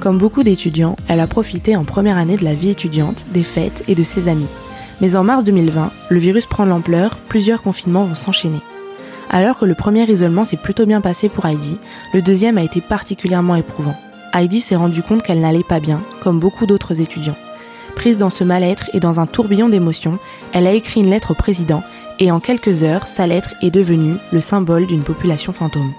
Comme beaucoup d'étudiants, elle a profité en première année de la vie étudiante, des fêtes et de ses amis. Mais en mars 2020, le virus prend l'ampleur, plusieurs confinements vont s'enchaîner. Alors que le premier isolement s'est plutôt bien passé pour Heidi, le deuxième a été particulièrement éprouvant. Heidi s'est rendu compte qu'elle n'allait pas bien, comme beaucoup d'autres étudiants. Prise dans ce mal-être et dans un tourbillon d'émotions, elle a écrit une lettre au président et en quelques heures, sa lettre est devenue le symbole d'une population fantôme.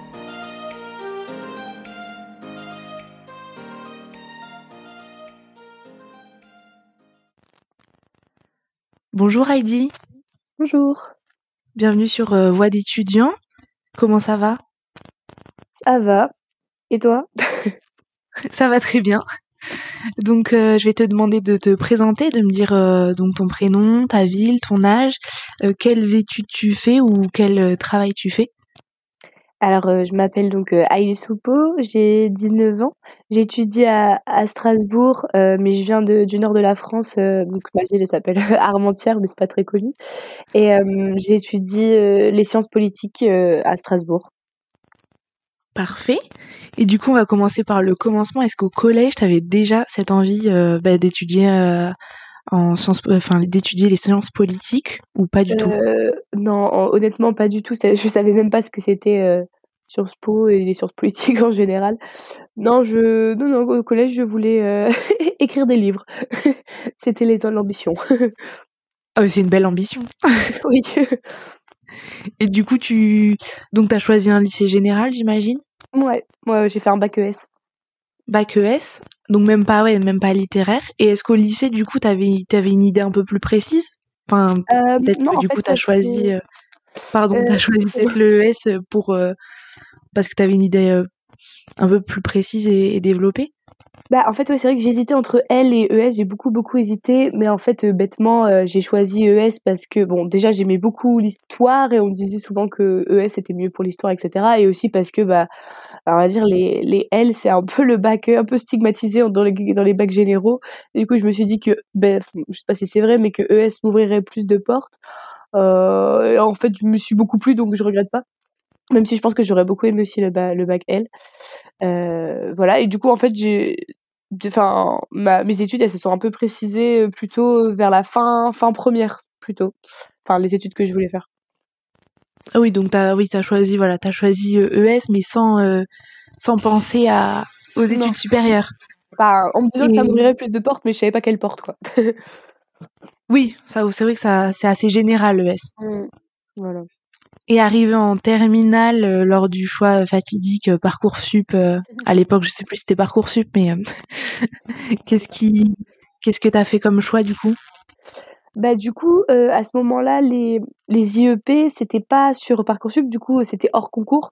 Bonjour Heidi. Bonjour. Bienvenue sur euh, Voix d'étudiants. Comment ça va? Ça va. Et toi? Ça va très bien. Donc euh, je vais te demander de te présenter, de me dire euh, donc ton prénom, ta ville, ton âge, quelles études tu fais ou quel travail tu fais? Alors, euh, je m'appelle donc euh, Soupeau, j'ai 19 ans. J'étudie à, à Strasbourg, euh, mais je viens du nord de la France, donc ma ville s'appelle Armentières, mais c'est pas très connu. Et j'étudie les sciences politiques à Strasbourg. Parfait. Et du coup, on va commencer par le commencement. Est-ce qu'au collège, tu avais déjà cette envie bah, d'étudier en sciences, enfin d'étudier les sciences politiques ou pas du tout? Euh, Non, honnêtement pas du tout. Je savais même pas ce que c'était euh, Sciences Po et les sciences politiques en général. Non, je, non, non au collège je voulais euh, écrire des livres. c'était les l'ambition. ah, c'est une belle ambition. oui. Et du coup, tu donc as choisi un lycée général, j'imagine? Ouais, ouais, j'ai fait un bac ES bac ES, donc même pas ouais, même pas littéraire. Et est-ce qu'au lycée, du coup, t'avais avais une idée un peu plus précise? Enfin, euh, peut-être que du coup, t'as choisi, euh, pardon, t'as euh, choisi peut-être le ES pour parce que t'avais une idée un peu plus précise et, développée? Bah, en fait, ouais, c'est vrai que j'hésitais entre L et ES, j'ai beaucoup, beaucoup hésité, mais en fait, bêtement, j'ai choisi ES parce que, bon, déjà, j'aimais beaucoup l'histoire et on me disait souvent que ES était mieux pour l'histoire, etc. Et aussi parce que, bah, on va dire les, les L, c'est un peu le bac un peu stigmatisé dans les, dans les bacs généraux. Du coup, je me suis dit que, ben, je sais pas si c'est vrai, mais que ES m'ouvrirait plus de portes. Euh, en fait, je me suis beaucoup plu, donc je regrette pas. Même si je pense que j'aurais beaucoup aimé aussi le, le bac L. Euh, voilà. Et du coup, en fait, j'ai, enfin, mes études, elles se sont un peu précisées euh, plutôt vers la fin, fin première, plutôt. Enfin, les études que je voulais faire. Ah oui, donc t'as oui, as choisi voilà, as choisi ES euh, mais sans euh, sans penser à aux études supérieures. Bah, on me disait que ça m'ouvrirait plus de portes, mais je savais pas quelle porte quoi. oui, ça c'est vrai que ça c'est assez général ES. Mmh, voilà. Et arrivé en terminale euh, lors du choix fatidique parcoursup à l'époque, je sais plus si c'était parcoursup mais qu'est-ce qui qu'est-ce que t'as fait comme choix du coup? Bah, du coup, euh, à ce moment-là, les les IEP, c'était pas sur Parcoursup, du coup, c'était hors concours.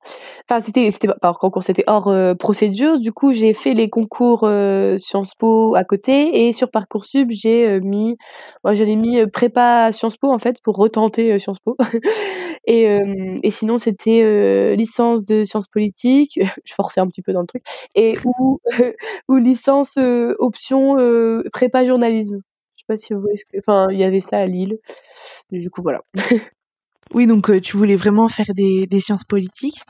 Enfin, c'était c'était pas hors concours, c'était hors, euh, procédure. Du coup, j'ai fait les concours, euh, Sciences Po à côté et sur Parcoursup, j'ai, mis moi, j'avais mis, prépa Sciences Po, en fait, pour retenter, Sciences Po et et sinon, c'était, licence de sciences politiques, je forçais un petit peu dans le truc et ou ou licence, option, prépa journalisme pas si vous voyez ce que. Enfin, il y avait ça à Lille. du coup, voilà. oui, donc euh, tu voulais vraiment faire des, des sciences politiques?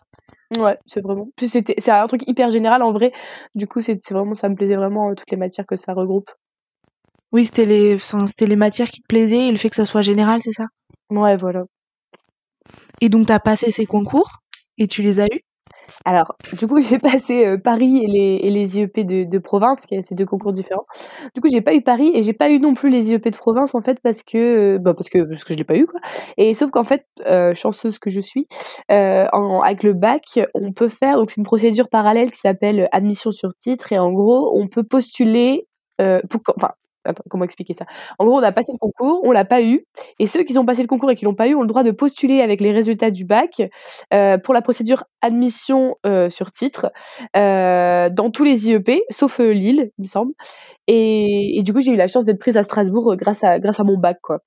Ouais, c'est vraiment. C'était, c'est un truc hyper général en vrai. Du coup, c'est vraiment, ça me plaisait vraiment euh, toutes les matières que ça regroupe. Oui, c'était les, c'était les matières qui te plaisaient et le fait que ça soit général, c'est ça? Ouais, voilà. Et donc, tu as passé ces concours et tu les as eus? Alors, du coup, j'ai passé euh, Paris et les, IEP de, province, qui ces deux concours différents. Du coup, j'ai pas eu Paris et j'ai pas eu non plus les IEP de province en fait parce que euh, bah parce que parce que je l'ai pas eu quoi. Et sauf qu'en fait, euh, chanceuse que je suis, avec le bac, on peut faire donc c'est une procédure parallèle qui s'appelle admission sur titre et en gros, on peut postuler pour enfin attends, comment expliquer ça? En gros, on a passé le concours, on l'a pas eu, et ceux qui ont passé le concours et qui l'ont pas eu ont le droit de postuler avec les résultats du bac euh, pour la procédure admission euh, sur titre euh, dans tous les IEP, sauf Lille, il me semble. Et, et du coup, j'ai eu la chance d'être prise à Strasbourg grâce à grâce à mon bac, quoi.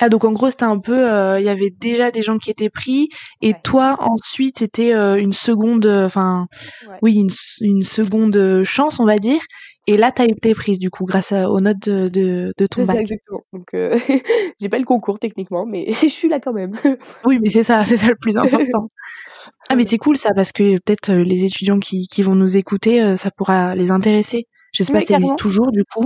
Ah donc en gros c'était un peu, il y avait déjà des gens qui étaient pris et toi ensuite c'était une seconde, enfin oui une, une, seconde chance on va dire et là, tu as été prise, du coup, grâce aux notes de, de, ton bac. Ça, exactement. Donc, euh, j'ai pas le concours techniquement, mais je suis là quand même. oui, mais c'est ça, c'est ça le plus important. ah, mais c'est cool ça, parce que peut-être euh, les étudiants qui, qui vont nous écouter, euh, ça pourra les intéresser. Je sais pas si ça existe toujours, du coup.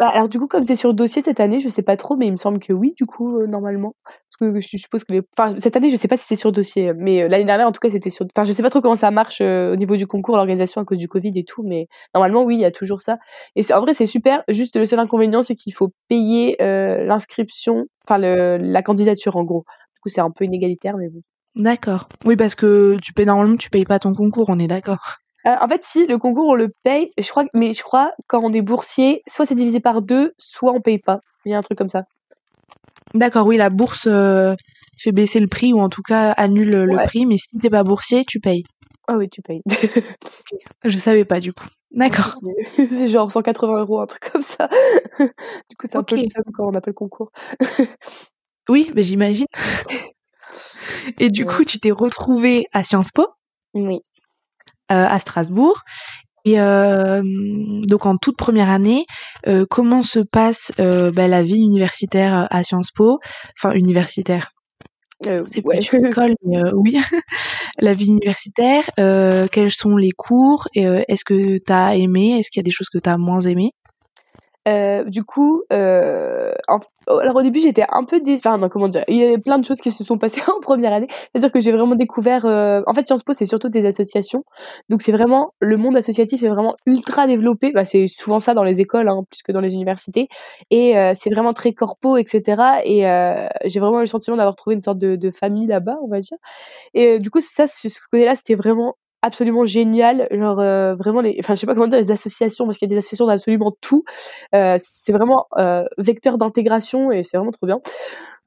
Bah, alors du coup, comme c'est sur dossier cette année, je sais pas trop, mais il me semble que oui, du coup, euh, normalement. Parce que je suppose que les... Enfin, cette année, je sais pas si c'est sur dossier, mais euh, l'année dernière, en tout cas, c'était sur... Enfin, je sais pas trop comment ça marche euh, au niveau du concours, l'organisation à cause du Covid et tout, mais normalement, oui, il y a toujours ça. Et en vrai, c'est super. Juste, le seul inconvénient, c'est qu'il faut payer l'inscription, enfin, la candidature, en gros. Du coup, c'est un peu inégalitaire, mais bon. D'accord. Oui, parce que tu payes normalement, tu payes pas ton concours, on est d'accord. Euh, en fait, si le concours on le paye, je crois, mais je crois quand on est boursier, soit c'est divisé par deux, soit on paye pas. Il y a un truc comme ça. D'accord, oui, la bourse euh, fait baisser le prix ou en tout cas annule le prix, mais si t'es pas boursier, tu payes. Ah oui, tu payes. Je savais pas du coup. D'accord. C'est genre 180 euros, un truc comme ça. du coup, c'est un peu le seul quand on appelle concours. oui, mais j'imagine. Et du coup, tu t'es retrouvée à Sciences Po? Oui. Euh, à Strasbourg. Et euh, donc en toute première année, euh, comment se passe bah, la vie universitaire à Sciences Po? Enfin universitaire. c'est ouais. une école, mais oui. la vie universitaire, quels sont les cours? Est-ce que tu as aimé? Est-ce qu'il y a des choses que tu as moins aimé euh, du coup, euh, alors au début j'étais un peu, enfin non, comment dire, il y avait plein de choses qui se sont passées en première année. C'est-à-dire que j'ai vraiment découvert, euh... en fait Sciences Po c'est surtout des associations, donc c'est vraiment le monde associatif est vraiment ultra développé. Bah, c'est souvent ça dans les écoles, hein, plus que dans les universités, et c'est vraiment très corpo, etc. Et j'ai vraiment eu le sentiment d'avoir trouvé une sorte de, de famille là-bas, on va dire. Et du coup ça, ce côté-là, c'était vraiment absolument génial genre euh, vraiment les enfin je sais pas comment dire les associations parce qu'il y a des associations d'absolument tout euh, c'est vraiment euh, vecteur d'intégration et c'est vraiment trop bien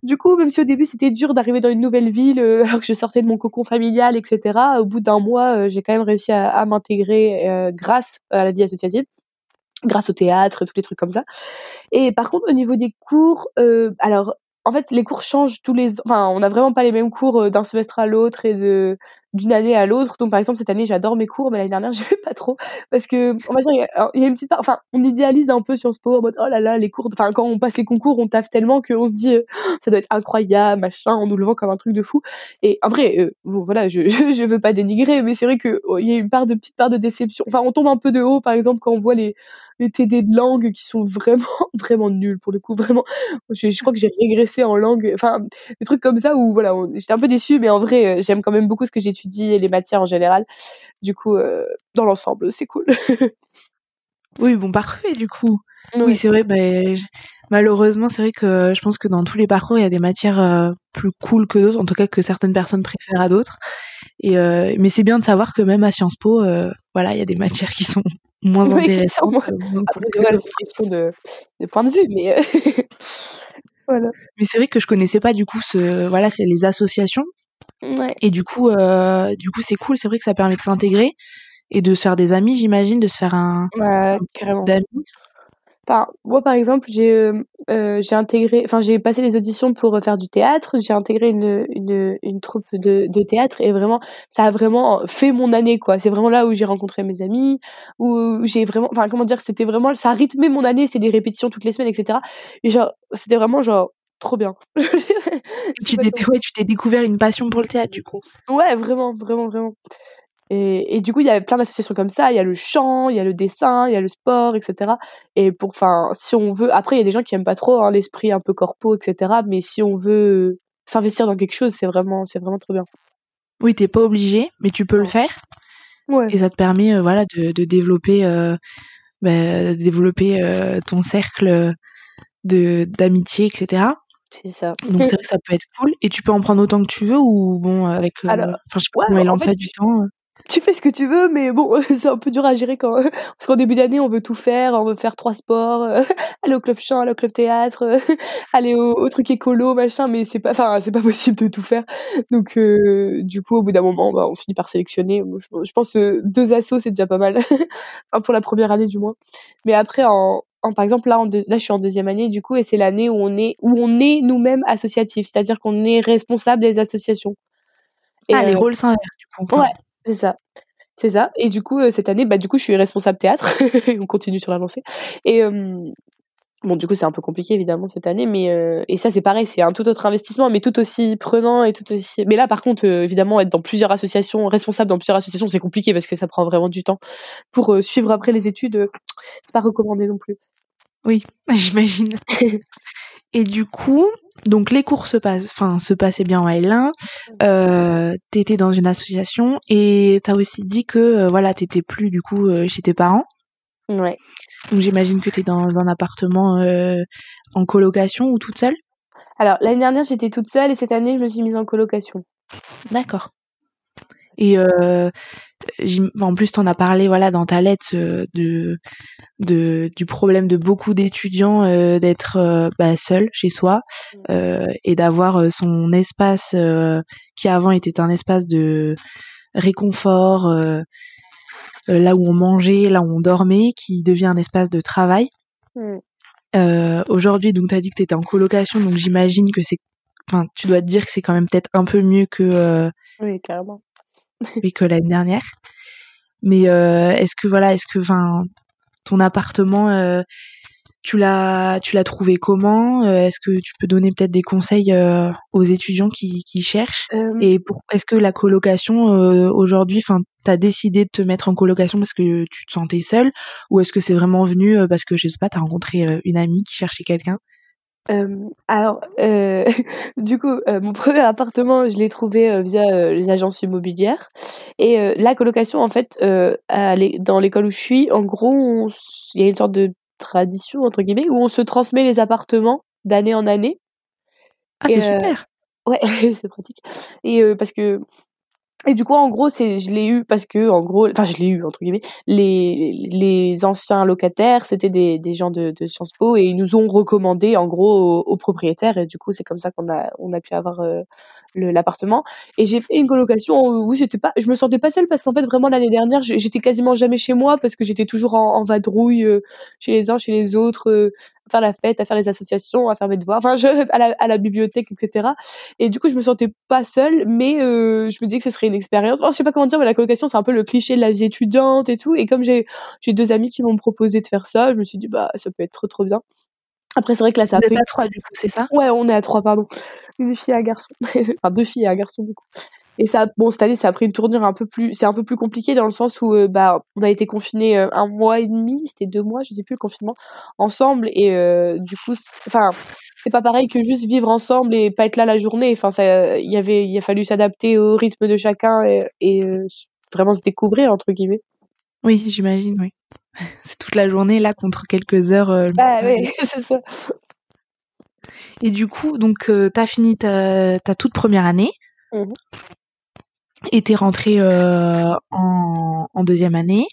du coup même si au début c'était dur d'arriver dans une nouvelle ville alors que je sortais de mon cocon familial etc au bout d'un mois j'ai quand même réussi à, à m'intégrer grâce à la vie associative grâce au théâtre tous les trucs comme ça et par contre au niveau des cours alors en fait, les cours changent tous les. Enfin, on n'a vraiment pas les mêmes cours d'un semestre à l'autre et de d'une année à l'autre. Donc, par exemple, cette année, j'adore mes cours, mais l'année dernière, j'ai fait pas trop. Parce que, on va dire, il y a une petite part, enfin, on idéalise un peu Sciences Po en mode, oh là là, les cours, enfin, quand on passe les concours, on taffe tellement qu'on se dit, euh, ça doit être incroyable, machin, on nous le vend comme un truc de fou. Et en vrai, euh, bon, voilà, je, je veux pas dénigrer, mais c'est vrai qu'il oh, y a une part de, petite part de déception. Enfin, on tombe un peu de haut, par exemple, quand on voit les, les TD de langue qui sont vraiment, vraiment nuls, pour le coup, vraiment. Je, je crois que j'ai régressé en langue, enfin, des trucs comme ça où, voilà, j'étais un peu déçue, mais en vrai, euh, j'aime quand même beaucoup ce que j'étudie et les matières en général. Du coup, euh, dans l'ensemble, c'est cool. oui, bon, parfait, du coup. Oui, c'est vrai, bah, malheureusement, c'est vrai que je pense que dans tous les parcours, il y a des matières euh, plus cool que d'autres, en tout cas que certaines personnes préfèrent à d'autres. Et euh, mais c'est bien de savoir que même à Sciences Po, voilà, il y a des matières qui sont moins intéressantes. Après, c'est une question de, de, point de vue, mais voilà. Mais c'est vrai que je connaissais pas du coup ce, voilà, c'est les associations. Et du coup, euh, du coup, c'est cool. C'est vrai que ça permet de s'intégrer et de se faire des amis, j'imagine, de se faire un, ouais, carrément. d'amis. Enfin, moi, par exemple, j'ai euh, euh, j'ai intégré, enfin, j'ai passé les auditions pour faire du théâtre. J'ai intégré une, une, une troupe de, de théâtre et vraiment, ça a vraiment fait mon année, quoi. C'est vraiment là où j'ai rencontré mes amis, où j'ai vraiment, enfin, comment dire, c'était vraiment, ça a rythmé mon année. C'était des répétitions toutes les semaines, etc. Et genre, c'était vraiment genre trop bien. tu t'es ouais, tu t'es découvert une passion pour le théâtre, du coup. Ouais, vraiment, vraiment, vraiment. Et, et, du coup, il y a plein d'associations comme ça. Il y a le chant, il y a le dessin, il y a le sport, etc. Et pour, enfin, si on veut, après, il y a des gens qui aiment pas trop hein, l'esprit un peu corpo, etc. Mais si on veut s'investir dans quelque chose, c'est vraiment, c'est vraiment trop bien. Oui, t'es pas obligé, mais tu peux le faire. Ouais. Et ça te permet, euh, voilà, de, de développer, euh, bah, développer euh, ton cercle de d'amitié, etc. C'est ça. Donc c'est vrai que ça peut être cool. Et tu peux en prendre autant que tu veux ou bon avec. Alors, enfin, je sais pas comment du temps. tu fais ce que tu veux, mais bon, c'est un peu dur à gérer quand. Parce qu'en début d'année, on veut tout faire, on veut faire trois sports, aller au club chant, aller au club théâtre, aller au, truc écolo, machin, mais c'est pas, enfin, c'est pas possible de tout faire. Donc, du coup, au bout d'un moment, bah, on finit par sélectionner. Je, pense deux assos, c'est déjà pas mal. enfin, pour la première année, du moins. Mais après, en, par exemple là, en là je suis en deuxième année du coup et c'est l'année où on est où on est nous-mêmes associatifs, c'est-à-dire qu'on est responsable des associations. Et ah les euh, rôles s'inversent du coup. Ouais, c'est ça. C'est ça. Et du coup, euh, cette année, bah, du coup, je suis responsable théâtre. on continue sur la lancée. Et bon, du coup, c'est un peu compliqué, évidemment, cette année. Mais, euh, et ça, c'est pareil, c'est un tout autre investissement, mais tout aussi prenant et tout aussi. Mais là, par contre, évidemment, être dans plusieurs associations, responsable dans plusieurs associations, c'est compliqué parce que ça prend vraiment du temps. Pour suivre après les études, c'est pas recommandé non plus. Oui, j'imagine. Et du coup, donc les cours se passent, enfin se passaient bien en L1. Euh, t'étais dans une association et t'as aussi dit que euh, voilà t'étais plus du coup euh, chez tes parents. Ouais. Donc j'imagine que t'es dans un appartement euh, en colocation ou toute seule? Alors l'année dernière j'étais toute seule et cette année je me suis mise en colocation. D'accord. Et en plus, tu en as parlé voilà, dans ta lettre euh, de, de, du problème de beaucoup d'étudiants euh, d'être euh, bah, seul chez soi euh, et d'avoir son espace qui avant était un espace de réconfort, là où on mangeait, là où on dormait, qui devient un espace de travail. Mm. Aujourd'hui, donc tu as dit que tu étais en colocation, donc j'imagine que c'est. Enfin, tu dois te dire que c'est quand même peut-être un peu mieux que. oui, carrément oui, que l'année dernière. Mais euh, est-ce que voilà, est-ce que enfin ton appartement euh, tu l'as tu l'as trouvé comment? Euh, Est-ce que tu peux donner peut-être des conseils aux étudiants qui, qui cherchent? Et pour est-ce que la colocation aujourd'hui, enfin, t'as décidé de te mettre en colocation parce que tu te sentais seule, ou est-ce que c'est vraiment venu parce que je sais pas, t'as rencontré une amie qui cherchait quelqu'un? Alors, euh, du coup, euh, mon premier appartement, je l'ai trouvé euh, via les agences immobilières. Et la colocation, en fait, dans l'école où je suis, en gros, il y a une sorte de tradition entre guillemets où on se transmet les appartements d'année en année. Ah, c'est super. Ouais, c'est pratique. Et parce que et du coup, en gros, c'est, je l'ai eu parce que, en gros, enfin, je l'ai eu, entre guillemets, les, les anciens locataires, c'était des, des gens de, de Sciences Po et ils nous ont recommandé, en gros, aux, propriétaires et du coup, c'est comme ça qu'on a, on a pu avoir euh, l'appartement. Et j'ai fait une colocation où j'étais pas, je me sentais pas seule parce qu'en fait, vraiment, l'année dernière, j'étais quasiment jamais chez moi parce que j'étais toujours en, en vadrouille euh, chez les uns, chez les autres, euh, à faire la fête, à faire les associations, à faire mes devoirs, enfin, je, à, la, à la bibliothèque, etc. Et du coup, je me sentais pas seule, mais euh, je me disais que ce serait une expérience. Oh, je sais pas comment dire, mais la colocation, c'est un peu le cliché de la vie étudiante et tout. Et comme j'ai j'ai deux amis qui m'ont proposé de faire ça, je me suis dit, bah, ça peut être trop, trop bien. Après, c'est vrai que là, ça Vous êtes à trois, du coup, c'est ça? Ouais, on est à trois, pardon. Une fille et un garçon. enfin, deux filles et un garçon, du coup. Et ça, bon, cette année, ça a pris une tournure un peu plus, c'est un peu plus compliqué dans le sens où, euh, bah, on a été confinés euh, un mois et demi, c'était deux mois, je sais plus le confinement, ensemble, et euh, du coup, enfin, c'est pas pareil que juste vivre ensemble et pas être là la journée. Enfin, ça, il y avait, il a fallu s'adapter au rythme de chacun et, et vraiment se découvrir entre guillemets. Oui, j'imagine, oui. C'est toute la journée là contre quelques heures. bah oui, c'est ça. Et du coup, donc, tu as fini ta, ta, toute première année. Mmh et t'es rentrée euh, en, en, deuxième année.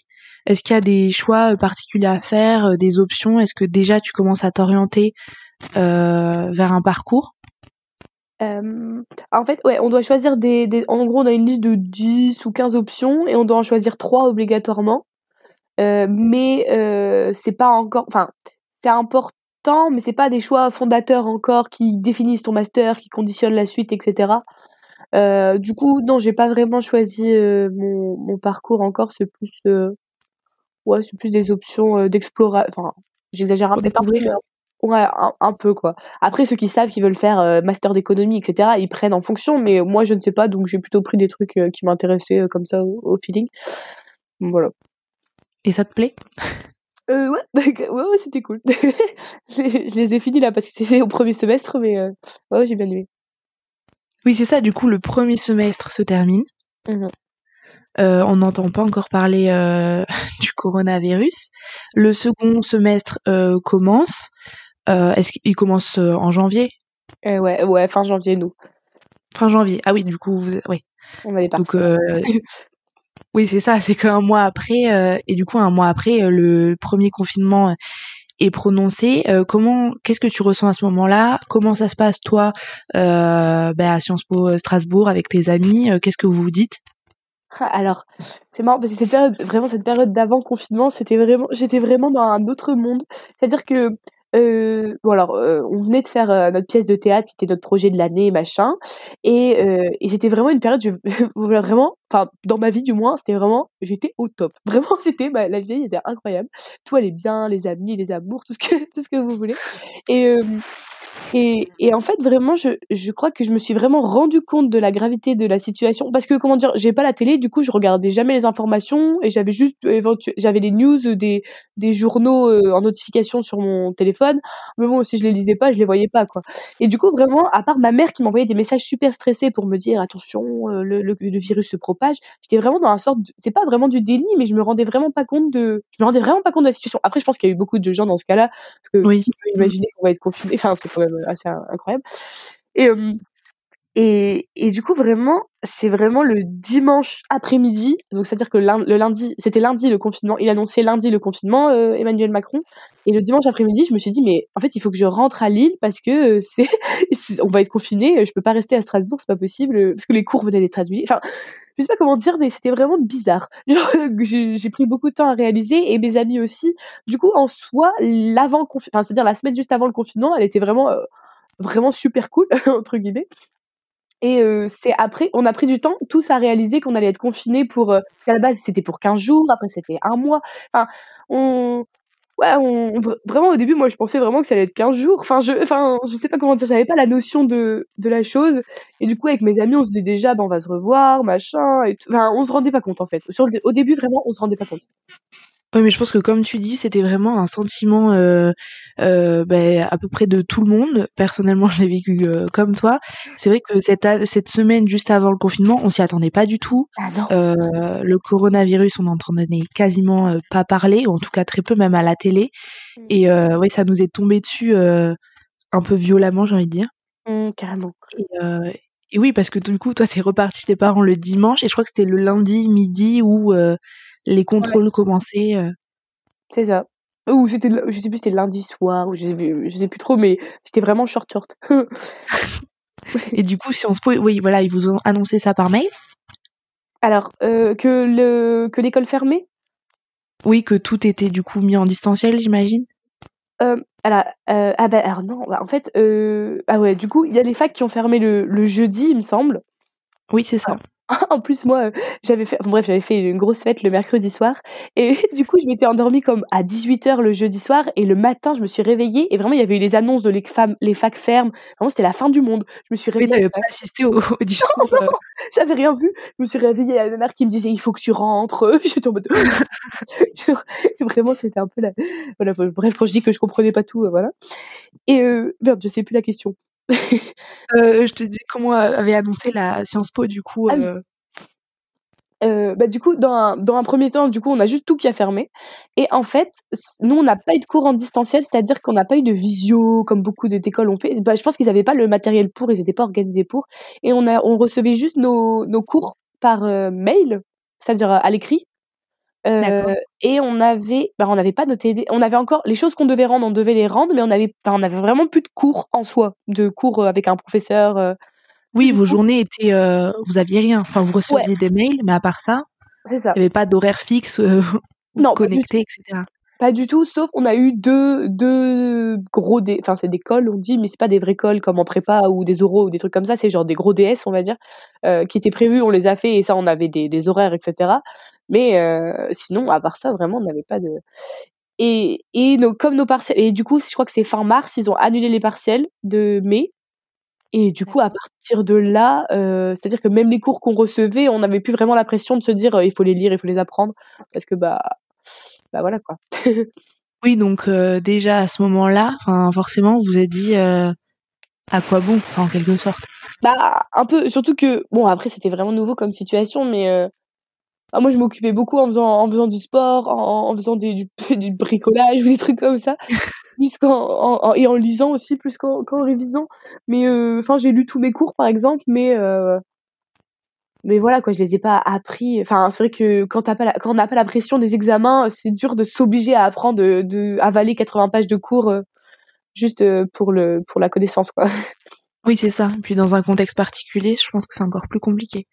Est-ce qu'il y a des choix particuliers à faire, euh, des options? Est-ce que déjà tu commences à t'orienter euh, vers un parcours? Euh, En fait, ouais, on doit choisir des, des, En gros, on a une liste de 10 ou 15 options et on doit en choisir 3 obligatoirement. Euh, mais euh, c'est pas encore. Enfin, c'est important, mais c'est pas des choix fondateurs encore qui définissent ton master, qui conditionnent la suite, etc. Euh, du coup, non, j'ai pas vraiment choisi mon, mon, parcours encore. C'est plus, ouais, c'est plus des options d'exploration. Enfin, j'exagère un peu, mais ouais, un, peu quoi. Après, ceux qui savent qu'ils veulent faire master d'économie, etc., ils prennent en fonction. Mais moi, je ne sais pas, donc j'ai plutôt pris des trucs qui m'intéressaient comme ça au, feeling. voilà. Et ça te plaît? Euh, ouais, ouais, ouais c'était cool. je les ai finis là parce que c'était au premier semestre, mais ouais, j'ai bien aimé. Oui, c'est ça. Du coup, le premier semestre se termine. Mmh euh, on n'entend pas encore parler euh, du coronavirus. Le second semestre euh, commence. Est-ce qu'il commence en janvier? Ouais, ouais, fin janvier, nous. Fin janvier. Ah oui, du coup, vous... oui. On allait Donc, Oui, c'est ça, c'est qu'un mois après, et du coup, un mois après, le premier confinement est prononcé. comment, qu'est-ce que tu ressens à ce moment-là? Comment ça se passe, toi, ben, à Sciences Po Strasbourg, avec tes amis? Qu'est-ce que vous vous dites? Alors, c'est marrant parce que cette période, vraiment cette période d'avant confinement, c'était vraiment, j'étais vraiment dans un autre monde. C'est-à-dire que, euh, bon alors, euh, on venait de faire euh, notre pièce de théâtre, qui était notre projet de l'année, machin, et, et c'était vraiment une période, je, vraiment, enfin dans ma vie du moins, c'était vraiment, j'étais au top. Vraiment, c'était bah, la vie était incroyable. Tout allait bien, les amis, les amours, tout ce que tout ce que vous voulez. Et et, et, en fait, vraiment, je, je crois que je me suis vraiment rendu compte de la gravité de la situation. Parce que, comment dire, j'ai pas la télé, du coup, je regardais jamais les informations et j'avais juste, j'avais les news des, des journaux euh, en notification sur mon téléphone. Mais bon, si je les lisais pas, je les voyais pas, quoi. Et du coup, vraiment, à part ma mère qui m'envoyait des messages super stressés pour me dire, attention, euh, le, le, virus se propage, j'étais vraiment dans un sorte, c'est pas vraiment du déni, mais je me rendais vraiment pas compte de, je me rendais vraiment pas compte de la situation. Après, je pense qu'il y a eu beaucoup de gens dans ce cas-là, parce que oui. qui peut imaginer qu'on va être confiné. Enfin, c'est quand même assez incroyable. Et, et, et du coup, vraiment, c'est vraiment le dimanche après-midi. Donc, c'est-à-dire que le lundi, c'était lundi le confinement. Il annonçait lundi le confinement, Emmanuel Macron. Et le dimanche après-midi, je me suis dit, mais en fait, il faut que je rentre à Lille parce que c'est, on va être confiné. Je peux pas rester à Strasbourg, c'est pas possible. Parce que les cours venaient d'être traduits. Enfin, je sais pas comment dire, mais c'était vraiment bizarre. j'ai pris beaucoup de temps à réaliser et mes amis aussi. Du coup, en soi, l'avant, enfin, c'est-à-dire la semaine juste avant le confinement, elle était vraiment, vraiment super cool entre guillemets. Et c'est après, on a pris du temps tous à réaliser qu'on allait être confinés pour. à la base, c'était pour 15 jours, après, c'était un mois. Enfin, on. Ouais, on, vraiment, au début, moi, je pensais vraiment que ça allait être 15 jours. Enfin, je, enfin, je sais pas comment dire, j'avais pas la notion de, de la chose. Et du coup, avec mes amis, on se disait déjà, ben, on va se revoir, machin. Et Enfin, on se rendait pas compte, en fait. Au début, vraiment, on se rendait pas compte. Oui, mais je pense que comme tu dis, c'était vraiment un sentiment euh, euh, ben, à peu près de tout le monde. Personnellement, je l'ai vécu euh, comme toi. C'est vrai que cette, cette semaine juste avant le confinement, on s'y attendait pas du tout. Ah euh, le coronavirus, on n'entendait quasiment pas parler, ou en tout cas très peu, même à la télé. Mm. Et euh, ouais, ça nous est tombé dessus un peu violemment, j'ai envie de dire. Mmh, carrément. Et, et, oui, parce que du coup, toi, t'es reparti tes parents le dimanche, et je crois que c'était le lundi midi où les contrôles commençaient. Euh. C'est ça. Ou c'était, je sais plus, c'était lundi soir, ou je sais plus, je sais plus trop, mais c'était vraiment short short. Et du coup, si on se peut, oui, voilà, ils vous ont annoncé ça par mail? Alors, euh, que le que l'école fermait? Oui, que tout était du coup mis en distanciel, j'imagine? Euh, alors, euh, ah bah, alors non, bah, en fait, euh, ah ouais, du coup, il y a les facs qui ont fermé le, le jeudi, il me semble. Oui, c'est ça. en plus, moi, euh, j'avais fait, bref, j'avais fait une grosse fête le mercredi soir. Et du coup, je m'étais endormie comme à 18h le jeudi soir. Et le matin, je me suis réveillée. Et vraiment, il y avait eu les annonces de les, femmes, les facs fermes. Vraiment, c'était la fin du monde. Je me suis réveillée. Mais t'avais pas assisté au, discours euh. J'avais rien vu. Je me suis réveillée. à la mère qui me disait, il faut que tu rentres. J'étais en mode. vraiment, c'était un peu la. Voilà, bref, quand je dis que je comprenais pas tout, euh, voilà. Et merde, je sais plus la question. Euh, je te dis comment avait annoncé la Sciences Po du coup. Ah euh... Euh, bah, du coup, dans un, dans un premier temps, du coup, on a juste tout qui a fermé. Et en fait, nous, on n'a pas eu de cours en distanciel, c'est-à-dire qu'on n'a pas eu de visio comme beaucoup d'écoles ont fait. Bah, je pense qu'ils n'avaient pas le matériel pour, ils n'étaient pas organisés pour. Et on, a, on recevait juste nos, nos cours par mail, c'est-à-dire à l'écrit. Euh, et on avait, bah, on n'avait pas noté, on avait encore les choses qu'on devait rendre, on devait les rendre, mais on avait, on avait vraiment plus de cours en soi, de cours euh, avec un professeur. Euh. Oui, vos journées étaient, vous aviez rien, enfin vous receviez des mails, mais à part ça, il n'y avait pas d'horaire fixe, non, connecté, etc. Pas du tout, sauf on a eu deux, deux gros, dé... enfin c'est des cols, on dit, mais c'est pas des vrais cols comme en prépa ou des oraux ou des trucs comme ça, c'est genre des gros DS, on va dire, euh, qui étaient prévus, on les a fait et ça on avait des, des horaires, etc. Mais euh, sinon, à part ça, vraiment, on n'avait pas de. Et, et nos, comme nos partiels, et du coup, je crois que c'est fin mars, ils ont annulé les partiels de mai. Et du coup, à partir de là, euh, c'est-à-dire que même les cours qu'on recevait, on n'avait plus vraiment la pression de se dire il faut les lire, il faut les apprendre, parce que bah bah voilà quoi. oui, donc euh, déjà à ce moment-là, forcément, vous vous êtes dit euh, à quoi bon, en quelque sorte? Bah un peu, surtout que bon après c'était vraiment nouveau comme situation, mais euh, ah, moi je m'occupais beaucoup en faisant en faisant du sport, en, faisant des, du, du, bricolage ou des trucs comme ça, plus qu'en et en lisant aussi plus qu'en révisant. Mais enfin j'ai lu tous mes cours par exemple, mais mais voilà quoi, je les ai pas appris. Enfin, c'est vrai que quand t'as pas la, quand on n'a pas la pression des examens, c'est dur de s'obliger à apprendre de, de avaler 80 pages de cours euh, juste euh, pour le pour la connaissance quoi. Oui, c'est ça. Et puis dans un contexte particulier, je pense que c'est encore plus compliqué.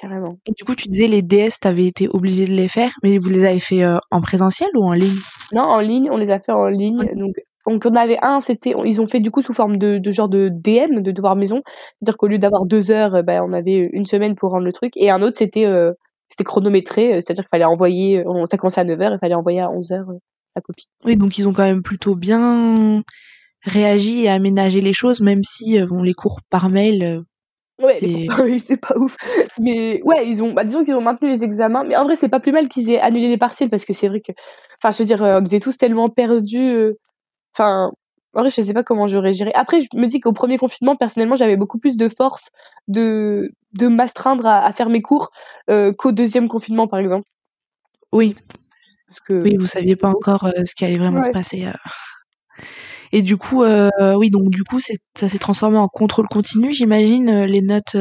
Carrément. Et du coup, tu disais les DS, t'avais été obligé de les faire, mais vous les avez fait euh, en présentiel ou en ligne? Non, en ligne, on les a fait en ligne. Donc donc on avait un, c'était, ils ont fait du coup sous forme de, de genre de DM, de devoir maison, c'est-à-dire qu'au lieu d'avoir deux heures, ben, on avait une semaine pour rendre le truc, et un autre c'était euh, c'était chronométré, euh, c'est-à-dire qu'il fallait envoyer, ça commençait à 9 heures, il fallait envoyer à 11 heures la copie. Oui, donc ils ont quand même plutôt bien réagi et aménagé les choses, même si bon les cours par mail. Ouais, c'est pas ouf. Mais ouais, ils ont, bah, disons qu'ils ont maintenu les examens. Mais en vrai, c'est pas plus mal qu'ils aient annulé les partiels parce que c'est vrai que, enfin, je veux dire, on était tous tellement perdus Enfin, en vrai, je sais pas comment j'aurais géré. Après, je me dis qu'au premier confinement, personnellement, j'avais beaucoup plus de force de, de m'astreindre à, faire mes cours euh, qu'au deuxième confinement, par exemple. Oui. Parce que... Oui, vous saviez pas encore euh, ce qui allait vraiment se passer. Euh. Et du coup, oui, donc du coup, ça s'est transformé en contrôle continu, j'imagine, les notes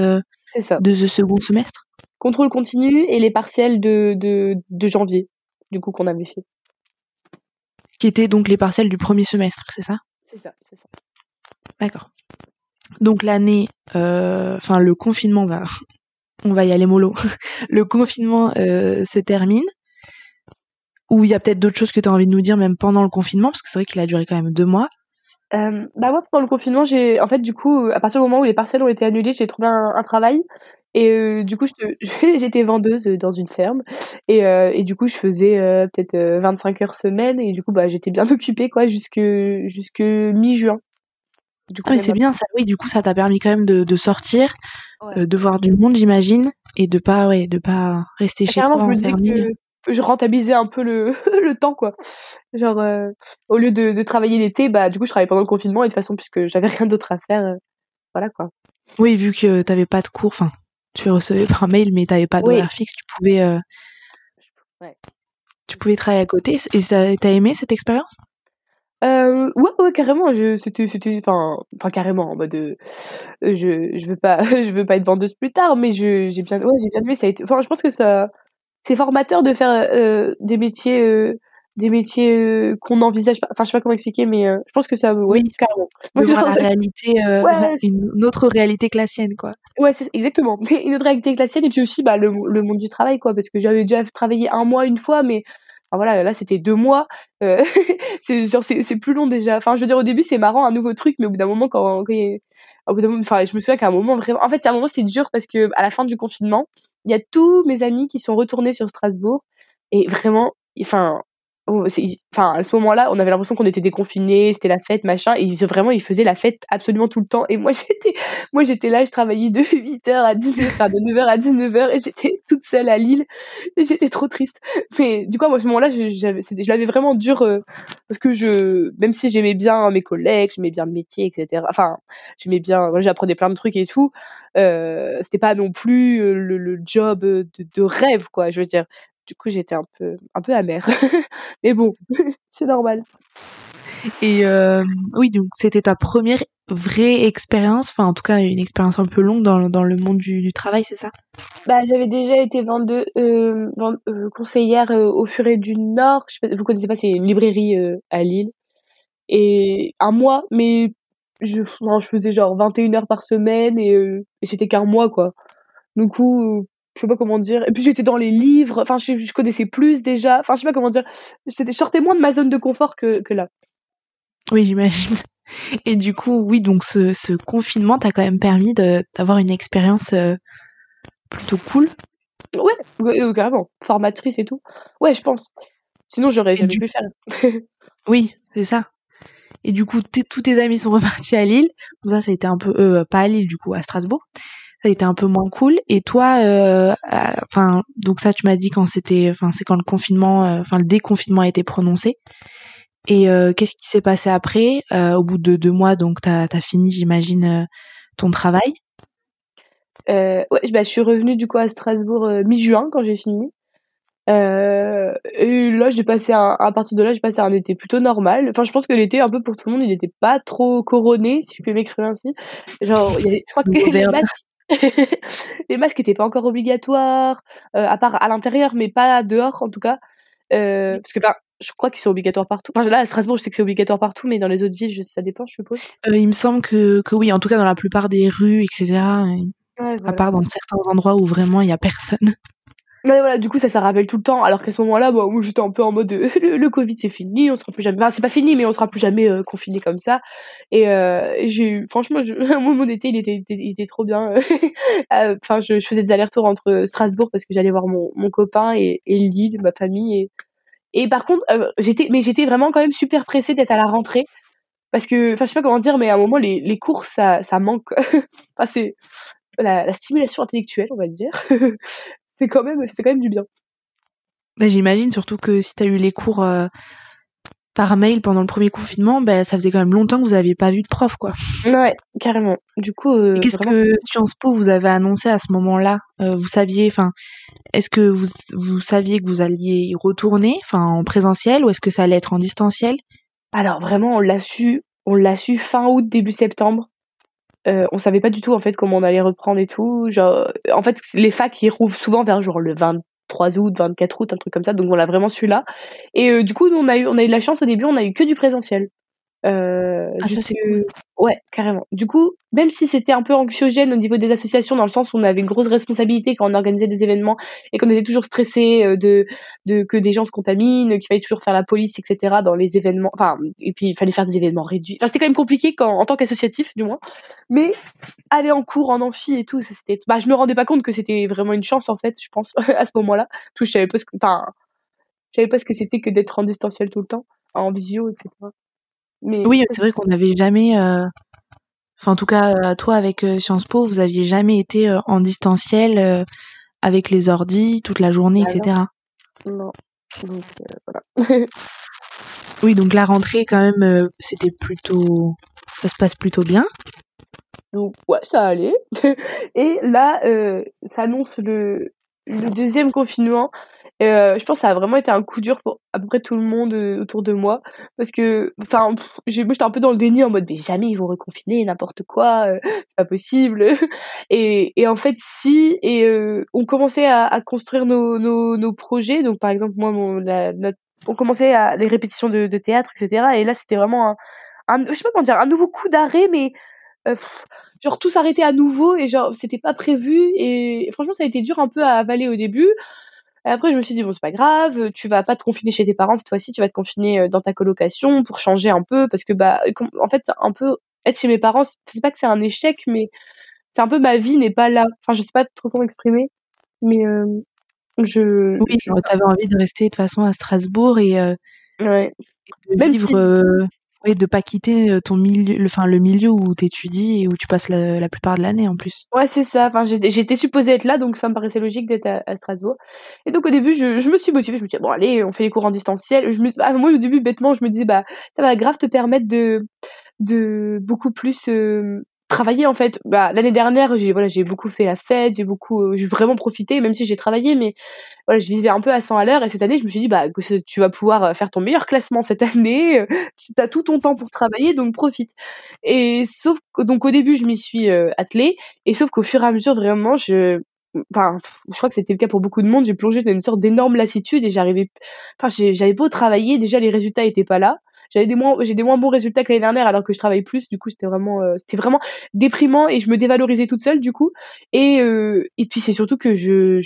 ça. de ce second semestre. Contrôle continu et les partiels de, de, de janvier, du coup, qu'on avait fait qui étaient donc les partiels du premier semestre, c'est ça? C'est ça, c'est ça. D'accord. Donc l'année, euh, enfin le confinement va, on va y aller mollo. le confinement euh, se termine. Ou il y a peut-être d'autres choses que tu as envie de nous dire même pendant le confinement, parce que c'est vrai qu'il a duré quand même deux mois. Euh, bah moi pendant le confinement j'ai en fait du coup à partir du moment où les partiels ont été annulés j'ai trouvé un, travail. Et euh, du coup j'étais vendeuse dans une ferme. Et, euh, et du coup je faisais euh, peut-être 25 heures semaine. Et du coup bah j'étais bien occupée quoi jusque jusque mi-juin. Du coup, ah, mais c'est bien ça. Oui du coup ça t'a permis quand même de, de sortir de voir du monde j'imagine et de pas ouais de pas rester chez toi je me disais que je rentabilisais un peu le, le temps quoi genre au lieu de, de travailler l'été bah du coup je travaillais pendant le confinement et de toute façon puisque j'avais rien d'autre à faire voilà quoi oui vu que t'avais pas de cours enfin tu recevais par mail, mais tu n'avais pas d'horaire fixe, tu pouvais, euh, tu pouvais travailler à côté. Et t'as aimé cette expérience? Euh, ouais, ouais, carrément. C'était, c'était, enfin, enfin carrément en mode, euh, je, je veux pas, je veux pas être vendeuse plus tard, mais je, j'ai bien, ouais, j'ai bien aimé. Ça a été, enfin, je pense que ça, c'est formateur de faire euh, des métiers des métiers euh, qu'on envisage pas. Enfin, je sais pas comment expliquer, mais euh, je pense que ça, oui, carrément. la réalité, euh, une autre réalité que la sienne, quoi. Ouais, c'est exactement. une autre réalité que la sienne, et puis aussi, bah, le, le monde du travail, quoi, parce que j'avais déjà travaillé un mois une fois, mais enfin, voilà, là, c'était deux mois. c'est genre, c'est plus long déjà. Enfin, je veux dire, au début, c'est marrant, un nouveau truc, mais au bout d'un moment, quand, au bout d'un moment, enfin, je me souviens qu'à un moment, vraiment, en fait, c'est un moment, c'était dur parce que à la fin du confinement, il y a tous mes amis qui sont retournés sur Strasbourg, et vraiment, enfin, enfin à ce moment-là on avait l'impression qu'on était déconfinés c'était la fête machin et vraiment ils faisaient la fête absolument tout le temps. Et moi j'étais moi j'étais là je travaillais de 8h à 19h enfin de 9h à 19h et j'étais toute seule à Lille. Et j'étais trop triste. Mais du coup à ce moment-là je, l'avais vraiment dur euh, parce que je même si j'aimais bien mes collègues j'aimais bien le métier etc enfin j'aimais bien j'apprenais plein de trucs et tout euh, c'était pas non plus euh, le, job de, de rêve quoi je veux dire du coup, j'étais un peu, un peu amère. Mais bon, c'est normal. Et euh, oui, donc c'était ta première vraie expérience, enfin en tout cas une expérience un peu longue dans, dans le monde du, travail, c'est ça? Bah j'avais déjà été vendeuse, euh, euh, conseillère au Furet du Nord. Je sais pas, vous connaissez pas, c'est une librairie à Lille. Et un mois, mais je, je faisais genre 21 heures par semaine et, et c'était qu'un mois quoi. Du coup, je sais pas comment dire. Et puis j'étais dans les livres, enfin je, je, connaissais plus déjà, enfin je sais pas comment dire. Je sortais moins de ma zone de confort que, que là. Oui, j'imagine. Et du coup, oui, donc ce, ce confinement t'a quand même permis d'avoir une expérience euh, plutôt cool. Ouais, carrément. Formatrice et tout. Ouais, je pense. Sinon, j'aurais jamais pu le faire. oui, c'est ça. Et du coup, tous tes amis sont repartis à Lille. ça, ça a été un peu, euh, pas à Lille, du coup, à Strasbourg ça a été un peu moins cool. Et toi, euh, enfin, donc ça, tu m'as dit quand c'était, enfin, c'est quand le confinement, euh, enfin, le déconfinement a été prononcé. Et euh, qu'est-ce qui s'est passé après Au bout de deux mois, donc, tu as, fini, j'imagine, ton travail? Ouais, bah, je suis revenue du coup à Strasbourg mi-juin quand j'ai fini. Et là, j'ai passé un, à partir de là, j'ai passé un été plutôt normal. Enfin, je pense que l'été, un peu pour tout le monde, il n'était pas trop couronné, si je peux m'exprimer ainsi. Genre, il y avait, je crois que les matchs, les masques étaient pas encore obligatoires, à part à l'intérieur, mais pas dehors en tout cas. parce que, je crois qu'ils sont obligatoires partout. Enfin, là, à Strasbourg, je sais que c'est obligatoire partout, mais dans les autres villes, ça dépend, je suppose. il me semble que, que oui, en tout cas dans la plupart des rues, etc. À part dans certains endroits où vraiment il y a personne. Ouais, voilà, du coup, ça, ça rappelle tout le temps. Alors qu'à ce moment-là, bon, moi, j'étais un peu en mode le, Covid, c'est fini, on sera plus jamais. Enfin, c'est pas fini, mais on sera plus jamais euh, confiné comme ça. Et, euh, j'ai eu, franchement, je... mon été, il était, il était trop bien. Euh, enfin, je, faisais des allers-retours entre Strasbourg parce que j'allais voir mon, mon copain et, et Lille, ma famille. Et, et par contre, euh, j'étais, mais j'étais vraiment quand même super pressée d'être à la rentrée parce que, enfin, je sais pas comment dire, mais à un moment, les, les cours, ça, ça manque. enfin, c'est la, la, stimulation intellectuelle, on va dire. C'est quand même, c'était quand même du bien. Bah, j'imagine surtout que si tu as eu les cours euh, par mail pendant le premier confinement, bah, ça faisait quand même longtemps que vous n'aviez pas vu de prof, quoi. Ouais, carrément. Du coup, euh, qu'est-ce que Sciences Po vous avez annoncé à ce moment-là? Euh, Vous saviez, enfin, est-ce que vous, vous saviez que vous alliez y retourner, enfin, en présentiel, ou est-ce que ça allait être en distanciel? Alors vraiment, on l'a su, on l'a su fin août, début septembre. Euh, on savait pas du tout en fait comment on allait reprendre et tout. En fait, les facs ils rouvrent souvent vers le 23 août, 24 août, un truc comme ça. Donc on l'a vraiment su là. Et euh, du coup, on a eu on a eu la chance au début, on a eu que du présentiel. Euh, ah, ça c'est cool. Ouais, carrément. Du coup, même si c'était un peu anxiogène au niveau des associations, dans le sens où on avait une grosse responsabilité quand on organisait des événements et qu'on était toujours stressé euh, de, de que des gens se contaminent, qu'il fallait toujours faire la police, etc. dans les événements. Enfin, et puis il fallait faire des événements réduits. Enfin, c'était quand même compliqué quand, en tant qu'associatif, du moins. Mais aller en cours, en amphi et tout, c'était. Bah, je me rendais pas compte que c'était vraiment une chance en fait, je pense, à ce moment-là. Tout, je savais pas ce que. Enfin, je savais pas ce que c'était que d'être en distanciel tout le temps, en visio, etc. Oui, c'est vrai qu'on n'avait jamais, euh, enfin en tout cas euh, toi avec euh, Sciences Po, vous aviez jamais été en distanciel avec les ordis toute la journée, bah etc. non. Donc voilà. Oui, donc la rentrée quand même, c'était plutôt, ça se passe plutôt bien? Donc ouais, ça allait et là, ça annonce le le deuxième confinement euh, je pense que ça a vraiment été un coup dur pour à peu près tout le monde euh, autour de moi. Parce que enfin moi j'étais un peu dans le déni en mode mais jamais ils vont reconfiner n'importe quoi euh, c'est pas possible. Et, et en fait si et euh, on commençait à, à construire nos, nos, nos, projets. Donc par exemple moi mon, la, notre, on commençait à les répétitions de, de théâtre etc et là c'était vraiment un, un, je sais pas comment dire un nouveau coup d'arrêt mais genre tout s'arrêtait à nouveau et genre c'était pas prévu. Et franchement ça a été dur un peu à avaler au début après, je me suis dit, bon, c'est pas grave, tu vas pas te confiner chez tes parents cette fois-ci, tu vas te confiner euh, dans ta colocation pour changer un peu, parce que, bah, en fait, un peu, être chez mes parents, c'est pas que c'est un échec, mais c'est un peu ma vie n'est pas là. Enfin, je sais pas trop comment exprimer, mais euh, je. Oui, tu avais envie de rester de toute façon à Strasbourg et euh, ouais. de vivre oui, de pas quitter ton milieu, le, enfin, le milieu où tu étudies et où tu passes la, plupart de l'année en plus. Ouais, c'est ça. Enfin, j'étais supposée être là, donc ça me paraissait logique d'être à, Strasbourg. Et donc au début, je, je, me suis motivée. Je me disais, bon, allez, on fait les cours en distanciel. Je me, ah, moi, au début, bêtement, je me disais, bah, ça va grave te permettre de, de beaucoup plus travailler en fait. Bah, l'année dernière, j'ai voilà, j'ai beaucoup fait la fête, j'ai beaucoup, euh, j'ai vraiment profité, même si j'ai travaillé, mais voilà, je vivais un peu à 100 à l'heure. Et cette année, je me suis dit, bah, tu vas pouvoir euh, faire ton meilleur classement cette année. Euh, tu as tout ton temps pour travailler, donc profite. Et sauf donc au début, je m'y suis attelée, et sauf qu'au fur et à mesure, vraiment, je Enfin, je crois que c'était le cas pour beaucoup de monde. J'ai plongé dans une sorte d'énorme lassitude et j'arrivais. Enfin, j'avais beau travailler, déjà les résultats étaient pas là j'avais des moins j'ai des moins bons résultats que l'année dernière alors que je travaille plus. Du coup c'était vraiment euh, c'était vraiment déprimant et je me dévalorisais toute seule du coup. Et euh, et puis c'est surtout que je,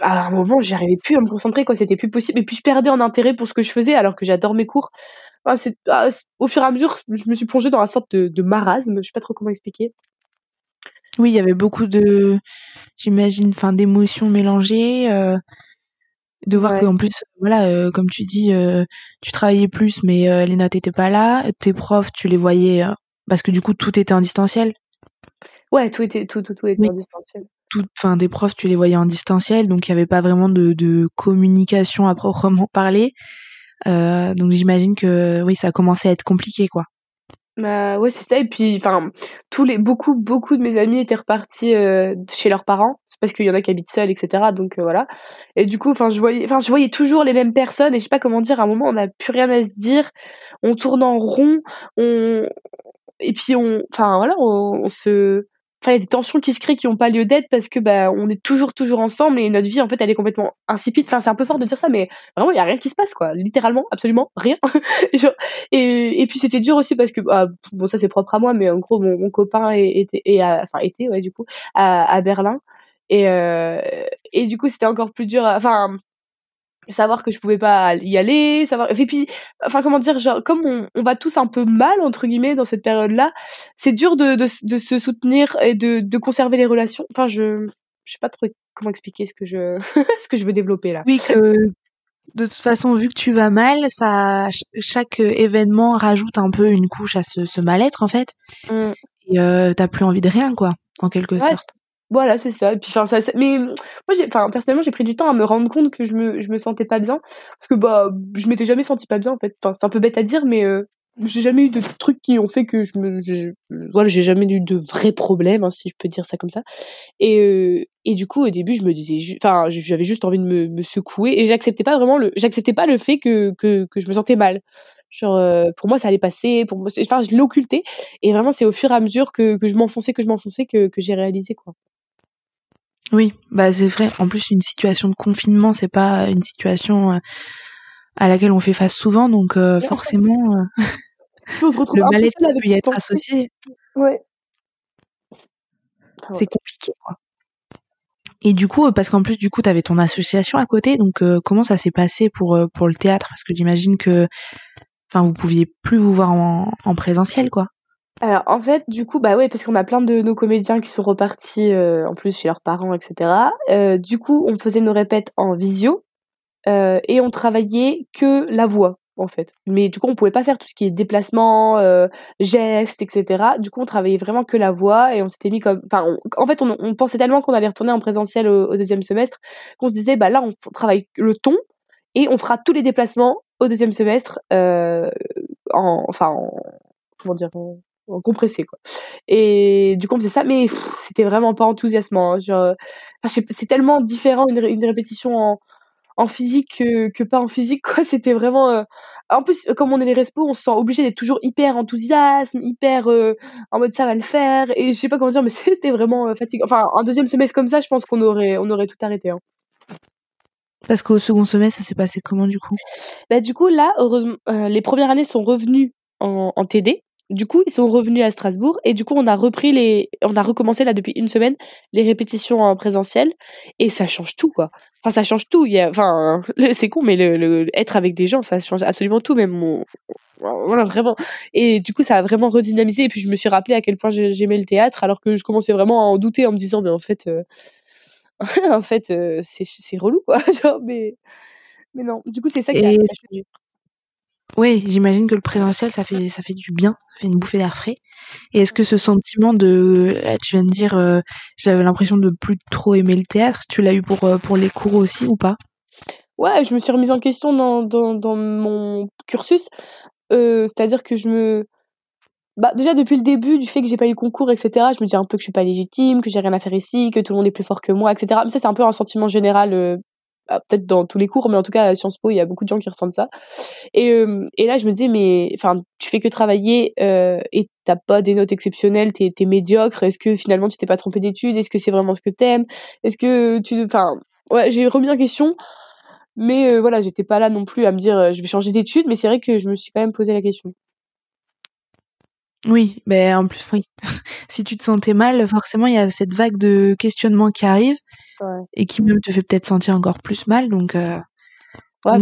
à un moment j'arrivais plus à me concentrer quoi. C'était plus possible. Et puis je perdais en intérêt pour ce que je faisais alors que j'adore mes cours. Ah, ah, au fur et à mesure je me suis plongée dans une sorte de, de marasme. Je sais pas trop comment expliquer. Oui il y avait beaucoup de j'imagine enfin d'émotions mélangées euh, de voir qu'en plus, voilà, euh, comme tu dis, euh, tu travaillais plus, mais euh, les notes étaient pas là. Tes profs, tu les voyais parce que du coup, tout était en distanciel. Ouais, tout était tout tout, tout était en distanciel. enfin, des profs, tu les voyais en distanciel, donc il y avait pas vraiment de, de communication à proprement parler. donc j'imagine que oui, ça a commencé à être compliqué, quoi. Bah ouais, c'est ça. Et puis, enfin, tous les beaucoup beaucoup de mes amis étaient repartis chez leurs parents parce qu'il y en a qui habitent seuls, etc. Donc euh, voilà. Et du coup, enfin, je voyais, enfin, je voyais toujours les mêmes personnes et je sais pas comment dire. À un moment, on n'a plus rien à se dire. On tourne en rond. On et puis on, enfin voilà, on, se enfin il y a des tensions qui se créent qui n'ont pas lieu d'être parce que bah on est toujours toujours ensemble et notre vie en fait elle est complètement insipide enfin c'est un peu fort de dire ça mais vraiment il y a rien qui se passe quoi littéralement absolument rien et, et puis c'était dur aussi parce que ah, bon ça c'est propre à moi mais en gros mon, copain était enfin était ouais du coup à Berlin et euh, et du coup c'était encore plus dur enfin savoir que je pouvais pas y aller, savoir et puis enfin comment dire genre comme on, on va tous un peu mal entre guillemets dans cette période-là, c'est dur de, de, de, se soutenir et de, de conserver les relations. Enfin je je sais pas trop comment expliquer ce que je ce que je veux développer là. Oui que de toute façon vu que tu vas mal, ça chaque événement rajoute un peu une couche à ce, ce mal-être en fait. Mmh. Et euh, t'as plus envie de rien quoi en quelque sorte. Voilà, c'est ça. Puis, ça, mais moi, j'ai, enfin, personnellement, j'ai pris du temps à me rendre compte que je me, je me sentais pas bien, parce que bah, je m'étais jamais senti pas bien en fait. Enfin, c'est un peu bête à dire, mais euh, j'ai jamais eu de trucs qui ont fait que je me, voilà, j'ai jamais eu de vrais problèmes, hein, si je peux dire ça comme ça. Et euh, et du coup, au début, je me disais, enfin, j'avais juste envie de me, me secouer, et j'acceptais pas vraiment le, j'acceptais pas le fait que que que je me sentais mal. Genre, euh, pour moi, ça allait passer. Pour moi, enfin, je l'occultais. Et vraiment, c'est au fur et à mesure que, que je m'enfonçais, que je m'enfonçais, que, que j'ai réalisé, quoi. Oui, bah c'est vrai. En plus, une situation de confinement, c'est pas une situation euh, à laquelle on fait face souvent, donc euh, forcément, euh, le mal-être peut y être associé. Ouais. C'est compliqué, quoi. Et du coup, parce qu'en plus, du coup, tu avais ton association à côté, donc comment ça s'est passé pour pour le théâtre? Parce que j'imagine que, enfin, vous pouviez plus vous voir en, en présentiel, quoi. Alors en fait, du coup, bah ouais, parce qu'on a plein de nos comédiens qui sont repartis euh, en plus chez leurs parents, etc. Euh, du coup, on faisait nos répètes en visio euh, et on travaillait que la voix en fait. Mais du coup, on pouvait pas faire tout ce qui est déplacement, gestes, etc. Du coup, on travaillait vraiment que la voix et on s'était mis comme, enfin, en fait, on, pensait tellement qu'on allait retourner en présentiel au, deuxième semestre qu'on se disait, bah là, on travaille le ton et on fera tous les déplacements au deuxième semestre, en, enfin, en, comment dire, compressé quoi. Et du coup on faisait ça, mais c'était vraiment pas enthousiasmant. Hein, genre, c'est tellement différent une, une répétition en, en physique que, que, pas en physique quoi. C'était vraiment. Euh, en plus, comme on est les respos, on se sent obligé d'être toujours hyper enthousiasme, hyper euh, en mode ça va le faire. Et je sais pas comment dire, mais c'était vraiment euh, fatigant. Enfin, un deuxième semestre comme ça, je pense qu'on aurait, on aurait tout arrêté. Hein. Parce qu'au second semestre, ça s'est passé comment du coup? Bah du coup là, heureusement, les premières années sont revenues en, en TD. Du coup, ils sont revenus à Strasbourg et du coup, on a repris les, on a recommencé là depuis une semaine les répétitions en présentiel et ça change tout quoi. Enfin, ça change tout. Il y a, enfin, c'est con, mais le, être avec des gens, ça change absolument tout, même mon, voilà vraiment. Et du coup, ça a vraiment redynamisé. Et puis, je me suis rappelé à quel point j'aimais le théâtre, alors que je commençais vraiment à en douter en me disant, mais en fait, euh, en fait, euh, c'est c'est relou quoi. mais mais non. Du coup, c'est ça qui a changé. Oui, j'imagine que le présentiel, ça fait, ça fait du bien, ça fait une bouffée d'air frais. Et est-ce que ce sentiment de, tu viens de dire, euh, j'avais l'impression de plus trop aimer le théâtre, tu l'as eu pour, euh, pour les cours aussi ou pas? Ouais, je me suis remise en question dans, dans, dans mon cursus. Euh, c'est-à-dire que je me. Bah, déjà, depuis le début, du fait que j'ai pas eu le concours, etc., je me dis un peu que je suis pas légitime, que j'ai rien à faire ici, que tout le monde est plus fort que moi, etc. Mais ça, c'est un peu un sentiment général ah, peut-être dans tous les cours, mais en tout cas à Sciences Po, il y a beaucoup de gens qui ressentent ça. Et, euh, là, je me dis, mais enfin, tu fais que travailler euh, et t'as pas des notes exceptionnelles, t'es es médiocre. Est-ce que finalement tu t'es pas trompé d'études? Est-ce que c'est vraiment ce que t'aimes? Est-ce que tu, enfin, ouais, j'ai remis en question. Mais euh, voilà, j'étais pas là non plus à me dire, je vais changer d'études. Mais c'est vrai que je me suis quand même posé la question. Oui, ben en plus, oui. si tu te sentais mal, forcément, il y a cette vague de questionnement qui arrive et qui même te fait peut-être sentir encore plus mal. Donc, euh,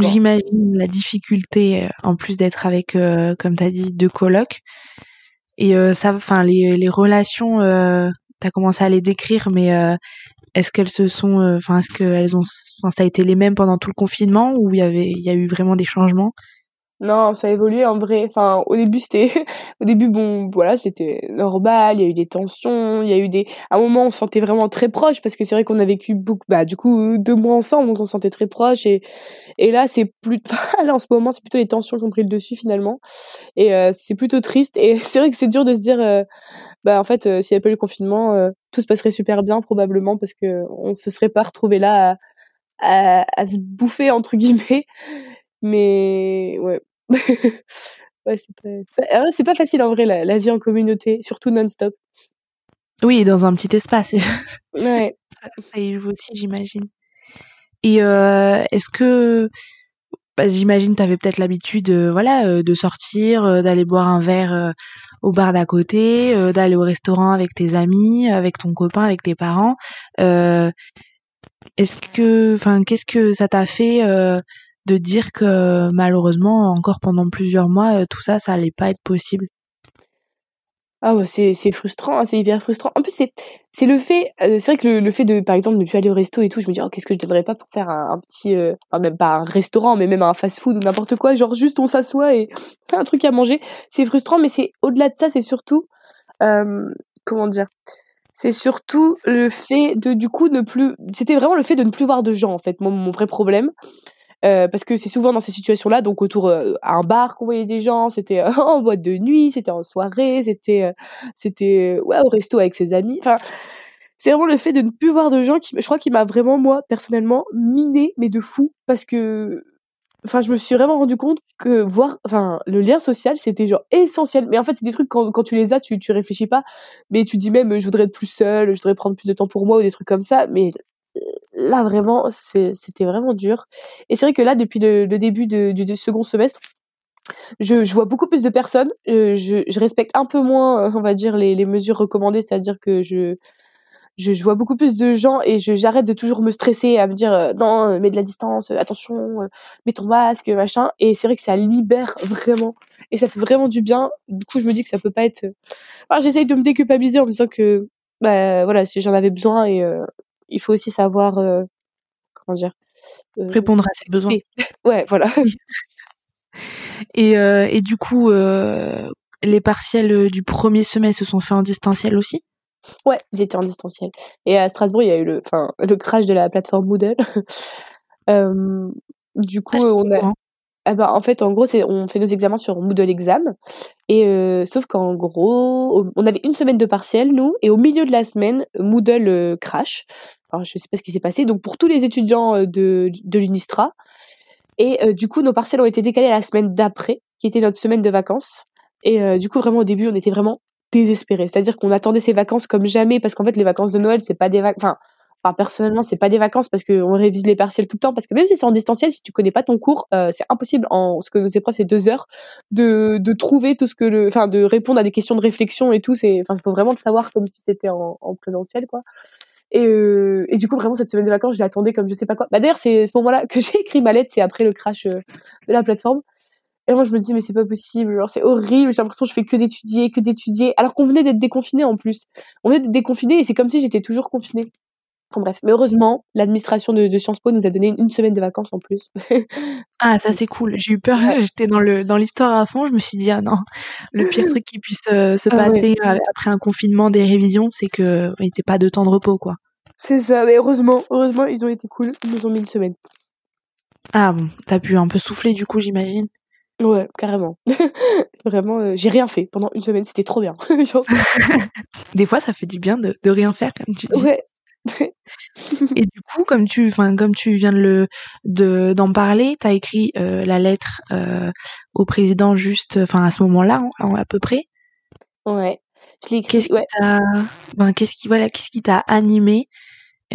j'imagine la difficulté, euh, en plus d'être avec, euh, comme tu as dit, deux colocs. Et ça, enfin, les, les relations, tu as commencé à les décrire, mais est-ce qu'elles se sont, enfin, est-ce qu'elles ont, enfin, ça a été les mêmes pendant tout le confinement ou il y avait, il y a eu vraiment des changements? Non, ça a évolué en vrai. Enfin, au début, c'était, au début, bon, voilà, c'était normal. Il y a eu des tensions, il y a eu des, à un moment, on se sentait vraiment très proches parce que c'est vrai qu'on a vécu beaucoup, bah, du coup, deux mois ensemble, donc on se sentait très proches et, et là, c'est plus, là, en ce moment, c'est plutôt les tensions qui ont pris le dessus finalement. Et euh, c'est plutôt triste. Et c'est vrai que c'est dur de se dire, euh, bah, en fait, euh, s'il n'y avait pas eu le confinement, tout se passerait super bien probablement parce que on se serait pas retrouvé là à, à, à se bouffer entre guillemets mais ouais. ouais, c'est pas, c'est pas, ah, pas, facile en vrai, la, la vie en communauté, surtout non-stop. Oui, dans un petit espace. Ouais. ça, y joue aussi, j'imagine. Et est-ce que bah, j'imagine tu avais peut-être l'habitude voilà de sortir, d'aller boire un verre au bar d'à côté, d'aller au restaurant avec tes amis, avec ton copain, avec tes parents. est-ce que enfin qu'est-ce que ça t'a fait de dire que malheureusement encore pendant plusieurs mois tout ça ça allait pas être possible ah ouais, c'est c'est frustrant, hein, c'est hyper frustrant. En plus, c'est c'est le fait, euh, c'est vrai que le, le, fait de, par exemple, ne plus aller au resto et tout, je me dis, oh, qu'est-ce que je donnerais pas pour faire un, petit, euh, enfin même pas un restaurant, mais même un fast-food ou n'importe quoi, genre juste on s'assoit et un truc à manger. C'est frustrant, mais c'est au-delà de ça, c'est surtout, euh, comment dire, c'est surtout le fait de, du coup, ne plus, c'était vraiment le fait de ne plus voir de gens, en fait, mon, mon vrai problème. Euh, parce que c'est souvent dans ces situations-là, donc autour euh, un bar qu'on voyait des gens, c'était euh, en boîte de nuit, c'était en soirée, c'était c'était ouais au resto avec ses amis. Enfin, c'est vraiment le fait de ne plus voir de gens qui, je crois, qui m'a vraiment moi personnellement miné, mais de fou, parce que enfin je me suis vraiment rendu compte que voir enfin le lien social c'était genre essentiel. Mais en fait c'est des trucs quand, quand tu les as tu tu réfléchis pas. Mais tu dis même je voudrais être plus seule je voudrais prendre plus de temps pour moi ou des trucs comme ça. Mais là vraiment c'était vraiment dur. Et c'est vrai que là depuis le, début du, second semestre je, vois beaucoup plus de personnes. Euh, je, respecte un peu moins on va dire les, mesures recommandées. C'est à dire que je, je, vois beaucoup plus de gens et j'arrête de toujours me stresser à me dire euh, non euh, mets de la distance attention mets ton masque machin et c'est vrai que ça libère vraiment. Et ça fait vraiment du bien. Du coup je me dis que ça peut pas être j'essaye de me déculpabiliser en me disant que bah voilà si j'en avais besoin et il faut aussi savoir euh, comment dire euh, répondre à ses besoins. ouais, voilà. Et, euh, et du coup, les partiels du premier semestre se sont faits en distanciel aussi? Ouais, ils étaient en distanciel. Et à Strasbourg, il y a eu le, enfin, le crash de la plateforme Moodle. du coup, ah, on a. Ah bah, en fait, en gros, c'est on fait nos examens sur Moodle Exam. Et sauf qu'en gros, on avait une semaine de partiel, nous, et au milieu de la semaine, Moodle crash. Je sais pas ce qui s'est passé. Donc, pour tous les étudiants euh, de, de l'UNISTRA. Et euh, du coup, nos partiels ont été décalés à la semaine d'après, qui était notre semaine de vacances. Et euh, du coup, vraiment, au début, on était vraiment désespérés. C'est-à-dire qu'on attendait ces vacances comme jamais, parce qu'en fait, les vacances de Noël, c'est pas des vacances. Enfin, enfin, personnellement, c'est pas des vacances parce qu'on révise les partiels tout le temps. Parce que même si c'est en distanciel, si tu connais pas ton cours, c'est impossible en ce que nos épreuves c'est deux heures de, de trouver tout ce que le, enfin, de répondre à des questions de réflexion et tout. Enfin, il faut vraiment le savoir comme si c'était en, en présentiel, quoi. Et, euh, et du coup, vraiment, cette semaine de vacances, je l'attendais comme je sais pas quoi. Bah, d'ailleurs, c'est ce moment-là que j'ai écrit ma lettre, c'est après le crash euh, de la plateforme. Et moi, je me dis, mais c'est pas possible, genre, c'est horrible, j'ai l'impression que je fais que d'étudier, que d'étudier, alors qu'on venait d'être déconfiné en plus. On venait d'être déconfiné et c'est comme si j'étais toujours confinée. Enfin, bref, mais heureusement, l'administration de, de, Sciences Po nous a donné une semaine de vacances en plus. ah, ça c'est cool. J'ai eu peur, j'étais dans le dans l'histoire à fond. Je me suis dit ah non, le pire truc qui puisse euh, se ah passer après un confinement, des révisions, c'est que il n'était pas de temps de repos quoi. C'est ça, mais heureusement, heureusement, ils ont été cool. Ils nous ont mis une semaine. Ah bon, t'as pu un peu souffler du coup, j'imagine. Ouais, carrément. Vraiment, euh, j'ai rien fait pendant une semaine, c'était trop bien. Des fois, ça fait du bien de, de rien faire, comme tu dis. Ouais. Et du coup, comme tu, comme tu viens de le, de, d'en parler, t'as écrit euh, la lettre euh, au président juste, enfin, à ce moment-là, à peu près. Ouais. Qu'est-ce qui t'a, ben, qu'est-ce qui, voilà, qu'est-ce qui t'a animé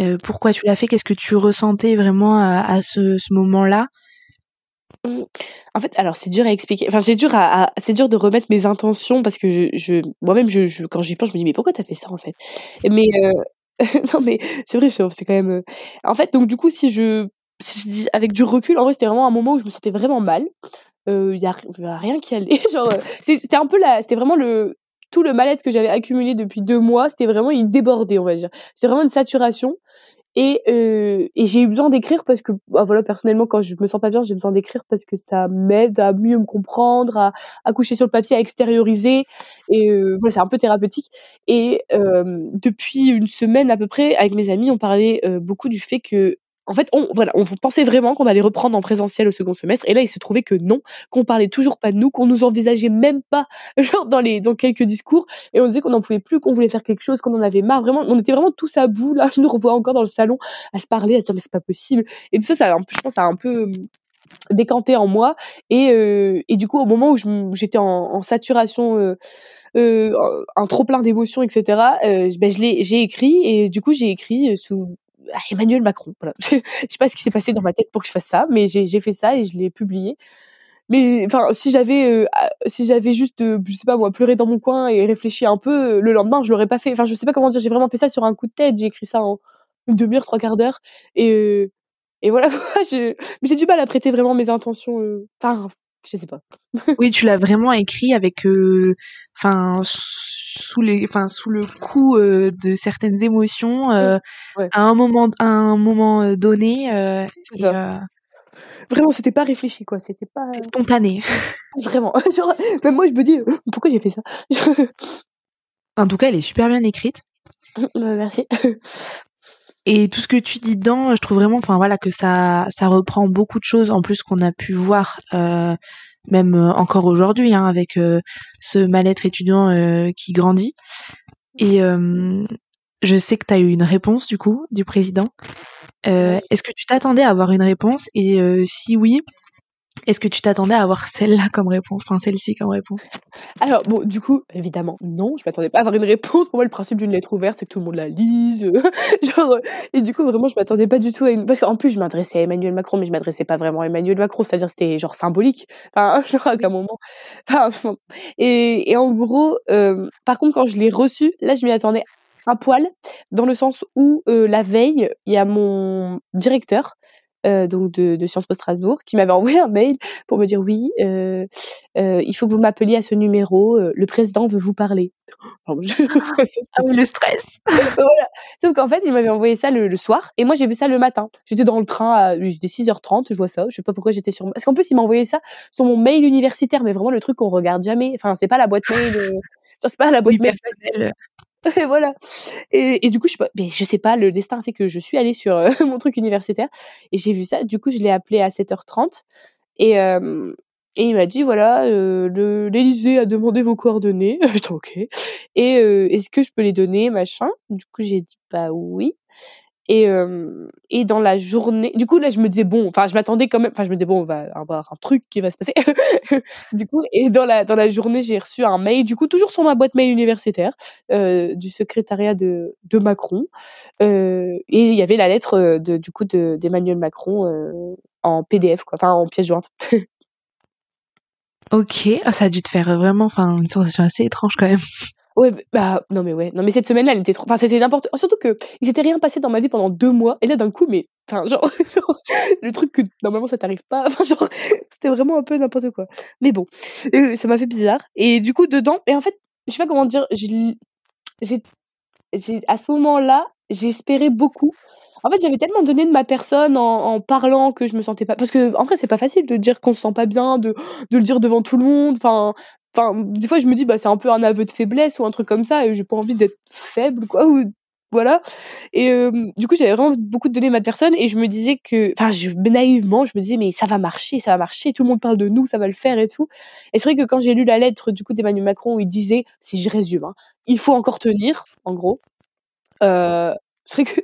euh, Pourquoi tu l'as fait? Qu'est-ce que tu ressentais vraiment à, ce, moment-là? Mmh. En fait, alors c'est dur à expliquer. Enfin, c'est dur à, c'est dur de remettre mes intentions parce que je, moi-même, je, je, quand j'y pense, je me dis mais pourquoi t'as fait ça en fait? Mais euh, non, mais c'est vrai, c'est quand même. Euh, en fait, donc du coup, si je, dis avec du recul, en vrai, c'était vraiment un moment où je me sentais vraiment mal. Il y a rien qui allait. Genre, c'était un peu la, c'était vraiment le tout le mal-être que j'avais accumulé depuis deux mois, c'était vraiment, il débordait, on va dire. C'est vraiment une saturation. Et, euh, et j'ai eu besoin d'écrire parce que, bah, voilà, personnellement, quand je me sens pas bien, j'ai besoin d'écrire parce que ça m'aide à mieux me comprendre, à, coucher sur le papier, à extérioriser. Et euh, voilà, c'est un peu thérapeutique. Et euh, depuis une semaine à peu près, avec mes amis, on parlait euh, beaucoup du fait que en fait, on, voilà, on pensait vraiment qu'on allait reprendre en présentiel au second semestre, et là, il se trouvait que non, qu'on parlait toujours pas de nous, qu'on nous envisageait même pas, dans les, dans quelques discours, et on disait qu'on n'en pouvait plus, qu'on voulait faire quelque chose, qu'on en avait marre, vraiment, on était vraiment tous à bout, là, je nous revois encore dans le salon, à se parler, à se dire, mais c'est pas possible, et tout ça, ça, je pense, a un peu, décanté en moi et, et du coup au moment où j'étais en, saturation un trop plein d'émotions etc ben je l'ai j'ai écrit et du coup j'ai écrit sous Emmanuel Macron. Voilà. Je sais pas ce qui s'est passé dans ma tête pour que je fasse ça mais j'ai fait ça et je l'ai publié. Mais enfin si j'avais si j'avais juste je sais pas moi pleuré dans mon coin et réfléchi un peu le lendemain je l'aurais pas fait. Enfin je sais pas comment dire j'ai vraiment fait ça sur un coup de tête. J'ai écrit ça en une demi-heure trois quarts d'heure. Et et voilà j'ai du mal à prêter vraiment mes intentions enfin je sais pas oui tu l'as vraiment écrit avec enfin sous les enfin sous le coup de certaines émotions à un moment à un moment donné c'est ça Vraiment, c'était pas réfléchi, quoi. C'était pas. spontané. Vraiment. même moi, je me dis, «Euh, pourquoi j'ai fait ça En tout cas, elle est super bien écrite. Bah, merci. Et tout ce que tu dis dedans, je trouve vraiment, enfin voilà, que ça, ça reprend beaucoup de choses en plus qu'on a pu voir, euh, même euh, encore aujourd'hui, hein, avec euh, ce mal-être étudiant qui grandit. Et je sais que tu as eu une réponse du coup du président. Euh, est-ce que tu t'attendais à avoir une réponse? Et euh, si oui, est-ce que tu t'attendais à avoir celle-là comme réponse, enfin celle-ci comme réponse? Alors bon, du coup, évidemment, non, je m'attendais pas à avoir une réponse. Pour moi, le principe d'une lettre ouverte, c'est que tout le monde la lise, genre. Et du coup, vraiment, je m'attendais pas du tout à une. Parce qu'en plus, je m'adressais à Emmanuel Macron, mais je m'adressais pas vraiment à Emmanuel Macron, c'est-à-dire c'était genre symbolique. Enfin, à un moment. Et, et en gros, euh, par contre, quand je l'ai reçu, là, je m'y attendais un poil, dans le sens où la veille, il y a mon directeur donc de, de, Sciences Po Strasbourg, qui m'avait envoyé un mail pour me dire oui, euh, euh, il faut que vous m'appeliez à ce numéro, le président veut vous parler. ah, oui, le stress. voilà. Sauf qu'en fait, il m'avait envoyé ça le, soir, et moi j'ai vu ça le matin. J'étais dans le train à 6h30, je vois ça, je sais pas pourquoi j'étais sur. Parce qu'en plus, il m'a envoyé ça sur mon mail universitaire, mais vraiment le truc qu'on regarde jamais. Enfin, c'est pas la boîte mail. c'est pas la boîte mail personnelle. et voilà. Et, et, du coup, je sais pas, mais je sais pas, le destin a fait que je suis allée sur euh, mon truc universitaire et j'ai vu ça. Du coup, je l'ai appelé à 7h30 et, euh, et il m'a dit voilà, euh, l'Élysée a demandé vos coordonnées. J'étais ok. Et euh, est-ce que je peux les donner, machin? Du coup, j'ai dit bah oui. Et, euh, et dans la journée, du coup là je me disais bon, enfin je m'attendais quand même, enfin je me disais bon on va avoir un truc qui va se passer. du coup et dans la dans la journée j'ai reçu un mail, du coup toujours sur ma boîte mail universitaire euh, du secrétariat de de Macron euh, et il y avait la lettre de du coup de d'Emmanuel Macron en PDF enfin en pièce jointe. ok, ah, ça a dû te faire vraiment, enfin une sensation assez étrange quand même. Ouais, bah non mais ouais, non mais cette semaine-là, elle était trop, enfin c'était n'importe, surtout que il s'était rien passé dans ma vie pendant deux mois, et là d'un coup, mais enfin genre, le truc que normalement ça t'arrive pas, enfin genre c'était vraiment un peu n'importe quoi. Mais bon, euh, ça m'a fait bizarre. Et du coup dedans, et en fait, je sais pas comment dire, j'ai, à ce moment-là, j'espérais beaucoup. En fait, j'avais tellement donné de ma personne en, en, parlant que je me sentais pas. Parce que, en vrai, c'est pas facile de dire qu'on se sent pas bien, de, de le dire devant tout le monde. Enfin, enfin des fois je me dis bah c'est un peu un aveu de faiblesse ou un truc comme ça et j'ai pas envie d'être faible quoi ou voilà. Et du coup j'avais vraiment beaucoup donné ma personne et je me disais que enfin naïvement je me disais mais ça va marcher ça va marcher tout le monde parle de nous ça va le faire et tout. Et c'est vrai que quand j'ai lu la lettre du coup d'Emmanuel Macron où il disait si je résume il faut encore tenir en gros euh, c'est que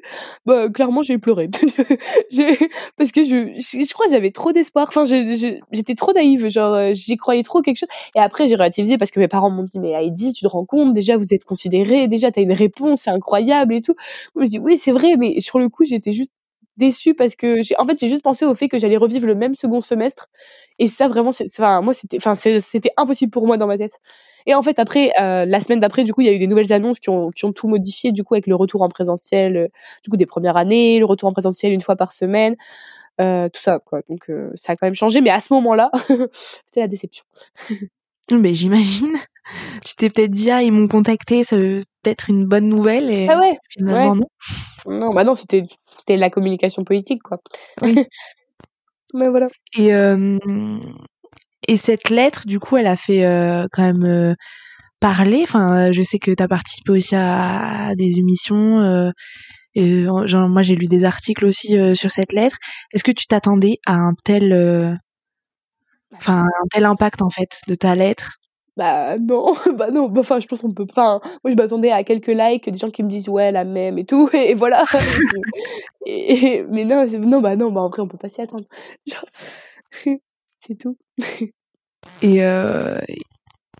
bah, clairement j'ai pleuré. Parce que je, je, crois que j'avais trop d'espoir. Enfin j'étais trop naïve genre euh, j'y croyais trop quelque chose. Et après j'ai relativisé parce que mes parents m'ont dit mais Heidi tu te rends compte? Déjà vous êtes considérée déjà t'as une réponse c'est incroyable et tout. Je dis oui c'est vrai mais sur le coup j'étais juste déçue parce que en fait j'ai juste pensé au fait que j'allais revivre le même second semestre. Et ça vraiment c'est enfin moi c'était enfin c'était impossible pour moi dans ma tête et en fait, après, euh, la semaine d'après, du coup, il y a eu des nouvelles annonces qui ont, qui ont tout modifié, du coup, avec le retour en présentiel, euh, du coup, des premières années, le retour en présentiel une fois par semaine, euh, tout ça, quoi. Donc, ça a quand même changé, mais à ce moment-là, c'était la déception. mais j'imagine. Tu t'es peut-être dit, ah, ils m'ont contacté, ça veut peut-être une bonne nouvelle, et ah ouais, finalement, non. Non, bah non, c'était, c'était la communication politique, quoi. Oui. mais voilà. Et, et cette lettre, du coup, elle a fait euh, quand même euh, parler. Enfin, je sais que tu as participé aussi à, des émissions. Euh, moi, j'ai lu des articles aussi sur cette lettre. Est-ce que tu t'attendais à un tel, enfin, un tel impact en fait de ta lettre? Bah non, bah non, bah, enfin je pense qu'on peut enfin moi je m'attendais à quelques likes, des gens qui me disent ouais la même et tout et, voilà. mais non, non bah non, bah en vrai on peut pas s'y attendre. Genre, c'est tout. Et,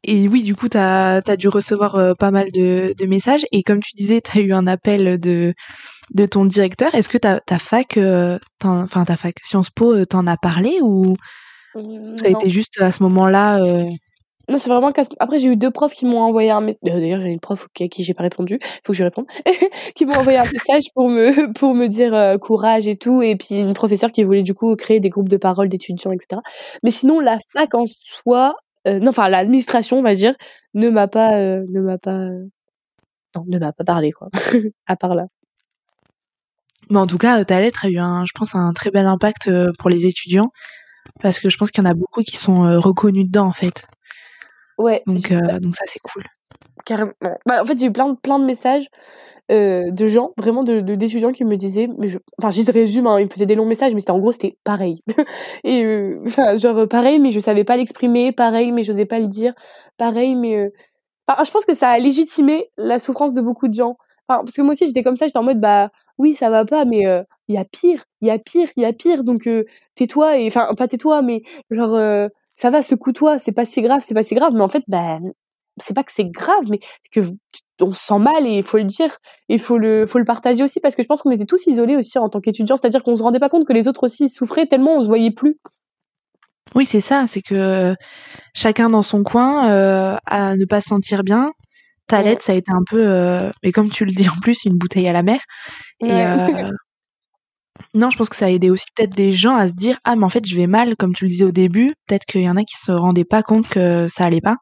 et oui, du coup, tu as, dû recevoir pas mal de, de, messages. Et comme tu disais, tu as eu un appel de, de ton directeur. Est-ce que ta, ta fac, enfin ta fac Sciences Po, t'en as parlé ou ça a été juste à ce moment-là non, c'est vraiment Après, j'ai eu deux profs qui m'ont envoyé un message. D'ailleurs, j'ai une prof à qui j'ai pas répondu. Faut que je réponde. qui m'ont envoyé un message pour me pour me dire euh, courage et tout. Et puis une professeure qui voulait du coup créer des groupes de parole d'étudiants, etc. Mais sinon, la fac en soi, euh, non, enfin l'administration, on va dire, ne m'a pas, euh, ne m'a pas, non, ne m'a pas parlé quoi. à part là. Mais en tout cas, ta lettre a eu un, je pense, un très bel impact pour les étudiants parce que je pense qu'il y en a beaucoup qui sont reconnus dedans en fait. Ouais. Donc, euh, donc ça, c'est cool. Carrément. Bah, en fait, j'ai eu plein, plein de messages euh, de gens, vraiment de, d'étudiants qui me disaient, mais je, enfin, je résume, hein, ils me faisaient des longs messages, mais c'était en gros, c'était pareil. et euh, enfin, genre pareil, mais je savais pas l'exprimer, pareil, mais j'osais pas le dire, pareil, mais enfin, je pense que ça a légitimé la souffrance de beaucoup de gens. Enfin, parce que moi aussi, j'étais comme ça, j'étais en mode, bah oui, ça va pas, mais il y a pire, il y a pire, il y a pire, donc tais-toi, et enfin, pas tais-toi, mais genre ça va, secoue-toi, c'est pas si grave, c'est pas si grave. Mais en fait, ben, c'est pas que c'est grave, mais que on se sent mal et il faut le dire, il faut le, faut le partager aussi parce que je pense qu'on était tous isolés aussi en tant qu'étudiants, c'est-à-dire qu'on se rendait pas compte que les autres aussi souffraient tellement on se voyait plus. Oui, c'est ça, c'est que chacun dans son coin euh, à ne pas se sentir bien. Ta lettre, ça a été un peu, euh, mais comme tu le dis en plus, une bouteille à la mer. Et, euh, non, je pense que ça a aidé aussi peut-être des gens à se dire ah mais en fait je vais mal comme tu le disais au début. Peut-être qu'il y en a qui se rendaient pas compte que ça allait pas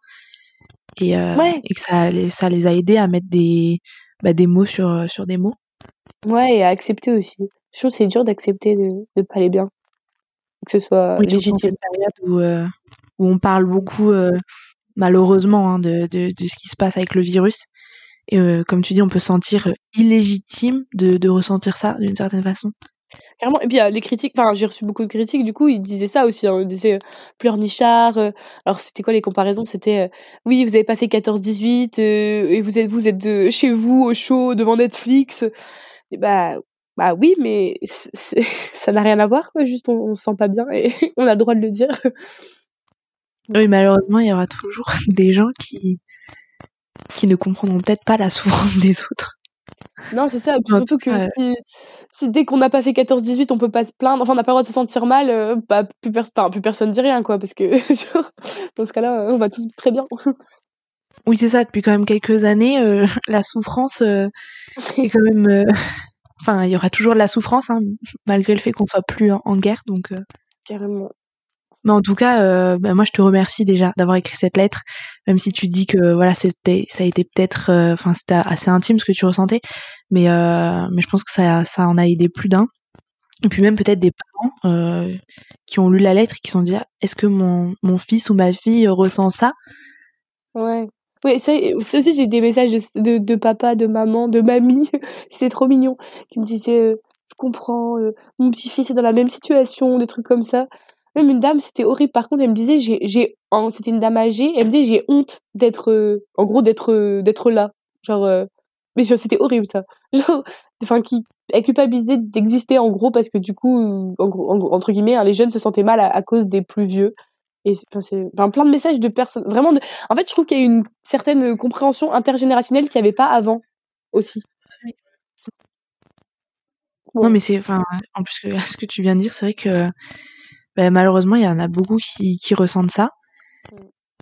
et, euh, et que ça, ça les a aidés à mettre des bah, des mots sur euh, sur des mots. Ouais et à accepter aussi. Je trouve c'est dur d'accepter de de pas aller bien, que ce soit oui, légitime. Une période où euh, où on parle beaucoup malheureusement hein, de, de, de ce qui se passe avec le virus. Et comme tu dis, on peut sentir illégitime de, de ressentir ça d'une certaine façon. Carrément. Et puis, les critiques, enfin, j'ai reçu beaucoup de critiques, du coup, ils disaient ça aussi, hein, ils disaient pleurnichard. Euh, alors, c'était quoi les comparaisons? C'était, oui, vous avez pas fait 14-18, euh, et vous êtes, vous êtes chez vous, au chaud, devant Netflix. Et bah, bah oui, mais ça n'a rien à voir, quoi. Juste, on, on se sent pas bien et on a le droit de le dire. Oui, malheureusement, il y aura toujours des gens qui, qui ne comprendront peut-être pas la souffrance des autres. Non, c'est ça. surtout que si, dès qu'on n'a pas fait 14-18, on peut pas se plaindre, enfin, on n'a pas le droit de se sentir mal, euh, bah, plus, plus personne dit rien, quoi, parce que dans ce cas-là, on va tous très bien. Oui, c'est ça. Depuis quand même quelques années, euh, la souffrance euh, est quand même. Enfin, il y aura toujours de la souffrance, hein, malgré le fait qu'on soit plus en guerre, donc. Carrément. Mais en tout cas, euh, bah, moi je te remercie déjà d'avoir écrit cette lettre, même si tu dis que voilà c'était ça a été peut-être, euh, enfin c'était assez intime ce que tu ressentais, mais euh, mais je pense que ça ça en a aidé plus d'un. Et puis même peut-être des parents qui ont lu la lettre et qui se sont dit ah, est-ce que mon, mon fils ou ma fille ressent ça? Ouais. Oui, ça, aussi j'ai des messages de, de, papa, de maman, de mamie, c'était trop mignon, qui me disaient je comprends, mon petit-fils est dans la même situation, des trucs comme ça. Même une dame, c'était horrible. Par contre, elle me disait, j'ai, j'ai, c'était une dame âgée. Elle me disait, j'ai honte d'être, euh, en gros, d'être, euh, d'être là. Genre, euh, mais c'était horrible ça. Genre, enfin, qui est culpabilisée d'exister en gros parce que du coup, en entre guillemets, hein, les jeunes se sentaient mal à, cause des plus vieux. Et enfin, c'est enfin, plein de messages de personnes. Vraiment, de... en fait, je trouve qu'il y a une certaine compréhension intergénérationnelle qu'il n'y avait pas avant aussi. Non, mais c'est, enfin, en plus que ce que tu viens de dire, c'est vrai que bah, malheureusement, il y en a beaucoup qui, qui ressentent ça. Mm.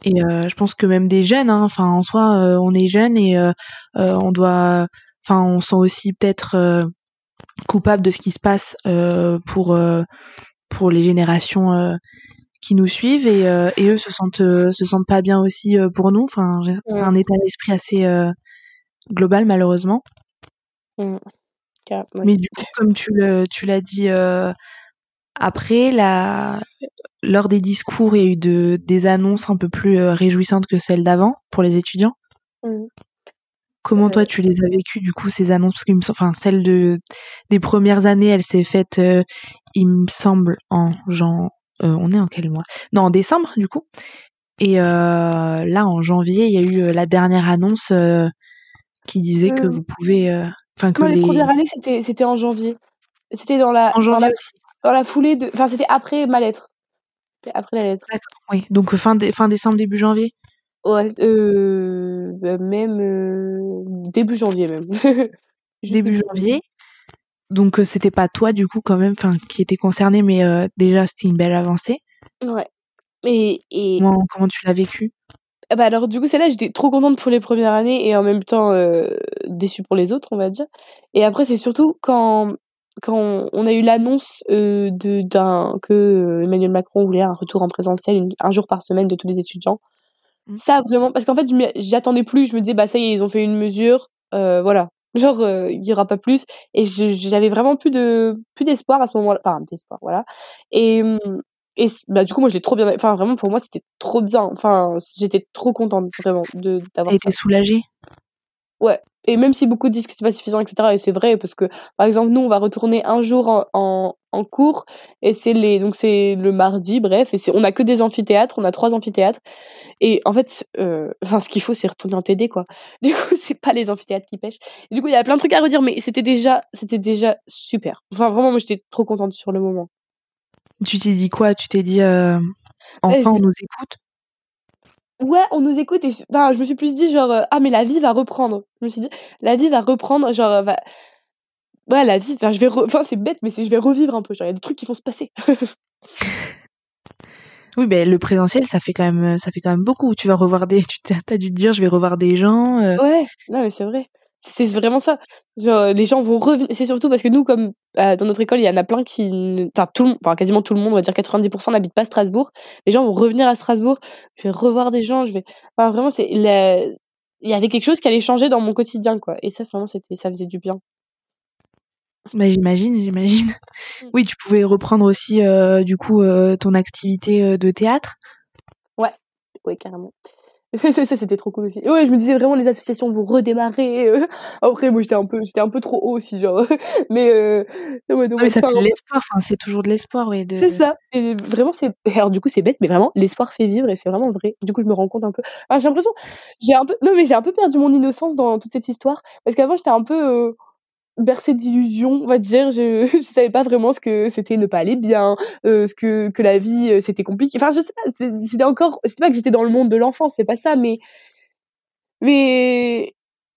Et euh, je pense que même des jeunes, hein, enfin en soi, euh, on est jeunes et euh, on doit, enfin on sent aussi peut-être coupable de ce qui se passe pour pour les générations qui nous suivent et, et eux se sentent se sentent pas bien aussi pour nous. Enfin, c'est un état d'esprit assez global malheureusement. Mm. Mais du coup, comme tu le, tu l'as dit après, la... lors des discours, il y a eu de... des annonces un peu plus euh, réjouissantes que celles d'avant pour les étudiants. Mmh. Comment toi tu les as vécues du coup ces annonces? Parce que enfin celle de des premières années, elle s'est faite, euh, il me semble en genre, euh, on est en quel mois? Non, en décembre du coup. Et là en janvier, il y a eu la dernière annonce qui disait que mmh. vous pouvez, enfin que les... premières années c'était c'était en janvier. C'était dans la, en janvier dans la foulée de. Enfin, c'était après ma lettre. après la lettre. D'accord, oui. Donc fin, fin décembre, début janvier? Ouais, euh, bah, même euh, début janvier même. début janvier. Donc c'était pas toi du coup quand même, enfin qui était concerné, mais déjà c'était une belle avancée. Ouais. Et, et... Comment, comment tu l'as vécu ah bah alors du coup celle-là j'étais trop contente pour les premières années et en même temps euh, déçue pour les autres on va dire. Et après c'est surtout quand quand on a eu l'annonce euh, de d'un que euh, Emmanuel Macron voulait un retour en présentiel un jour par semaine de tous les étudiants. Mmh. Ça vraiment parce qu'en fait j'attendais plus, je me disais bah ça y est ils ont fait une mesure, euh, voilà genre euh, il y aura pas plus et j'avais vraiment plus de plus d'espoir à ce moment-là, enfin d'espoir voilà. Et mmh, et bah, du coup, moi, je l'ai trop bien. Enfin, vraiment, pour moi, c'était trop bien. Enfin, j'étais trop contente, vraiment, de d'avoir. Été soulagée? Ouais. Et même si beaucoup disent que c'est pas suffisant, etc. Et c'est vrai, parce que, par exemple, nous, on va retourner un jour en, en, en cours, et c'est les, donc c'est le mardi, bref, et c'est, on a que des amphithéâtres, on a trois amphithéâtres. Et en fait, euh, enfin, ce qu'il faut, c'est retourner en TD, quoi. Du coup, c'est pas les amphithéâtres qui pêchent. du coup, il y a plein de trucs à redire, mais c'était déjà, c'était déjà super. Enfin, vraiment, moi, j'étais trop contente sur le moment. Tu t'es dit quoi? Tu t'es dit euh, enfin on nous écoute? Ouais, on nous écoute et enfin, je me suis plus dit genre euh, ah mais la vie va reprendre. Je me suis dit la vie va reprendre genre euh, va ouais la vie enfin je vais enfin c'est bête mais c'est je vais revivre un peu genre il y a des trucs qui vont se passer. oui ben le présentiel ça fait quand même ça fait quand même beaucoup. Tu vas revoir des tu as dû te dire je vais revoir des gens. Ouais, non mais c'est vrai. C'est vraiment ça. Genre, les gens vont revenir. C'est surtout parce que nous, comme euh, dans notre école, il y en a plein qui. Enfin, tout le enfin, quasiment tout le monde, on va dire 90% n'habite pas Strasbourg. Les gens vont revenir à Strasbourg. Je vais revoir des gens. Je vais. Enfin, vraiment, c'est. Il y avait quelque chose qui allait changer dans mon quotidien, quoi. Et ça, vraiment, c'était, ça faisait du bien. Bah, j'imagine, j'imagine. Mmh. Oui, tu pouvais reprendre aussi, euh, du coup, euh, ton activité de théâtre? Ouais, ouais, carrément. c'était trop cool aussi. Ouais, je me disais vraiment les associations vont redémarrer. Euh. Après, moi, j'étais un peu, j'étais un peu trop haut aussi, genre. Mais, euh... ouais, mais ça fait de l'espoir. Enfin, c'est toujours de l'espoir, oui. De... C'est ça. Et vraiment, c'est. Alors, du coup, c'est bête, mais vraiment, l'espoir fait vivre et c'est vraiment vrai. Du coup, je me rends compte un peu. Alors, j'ai l'impression, j'ai un peu, non, mais j'ai un peu perdu mon innocence dans toute cette histoire parce qu'avant, j'étais un peu. Euh bercé d'illusions, on va dire. Je, je savais pas vraiment ce que c'était ne pas aller bien, euh, ce que que la vie euh, c'était compliqué. Enfin, je sais pas. C'était encore. C'est pas que j'étais dans le monde de l'enfance, c'est pas ça, mais mais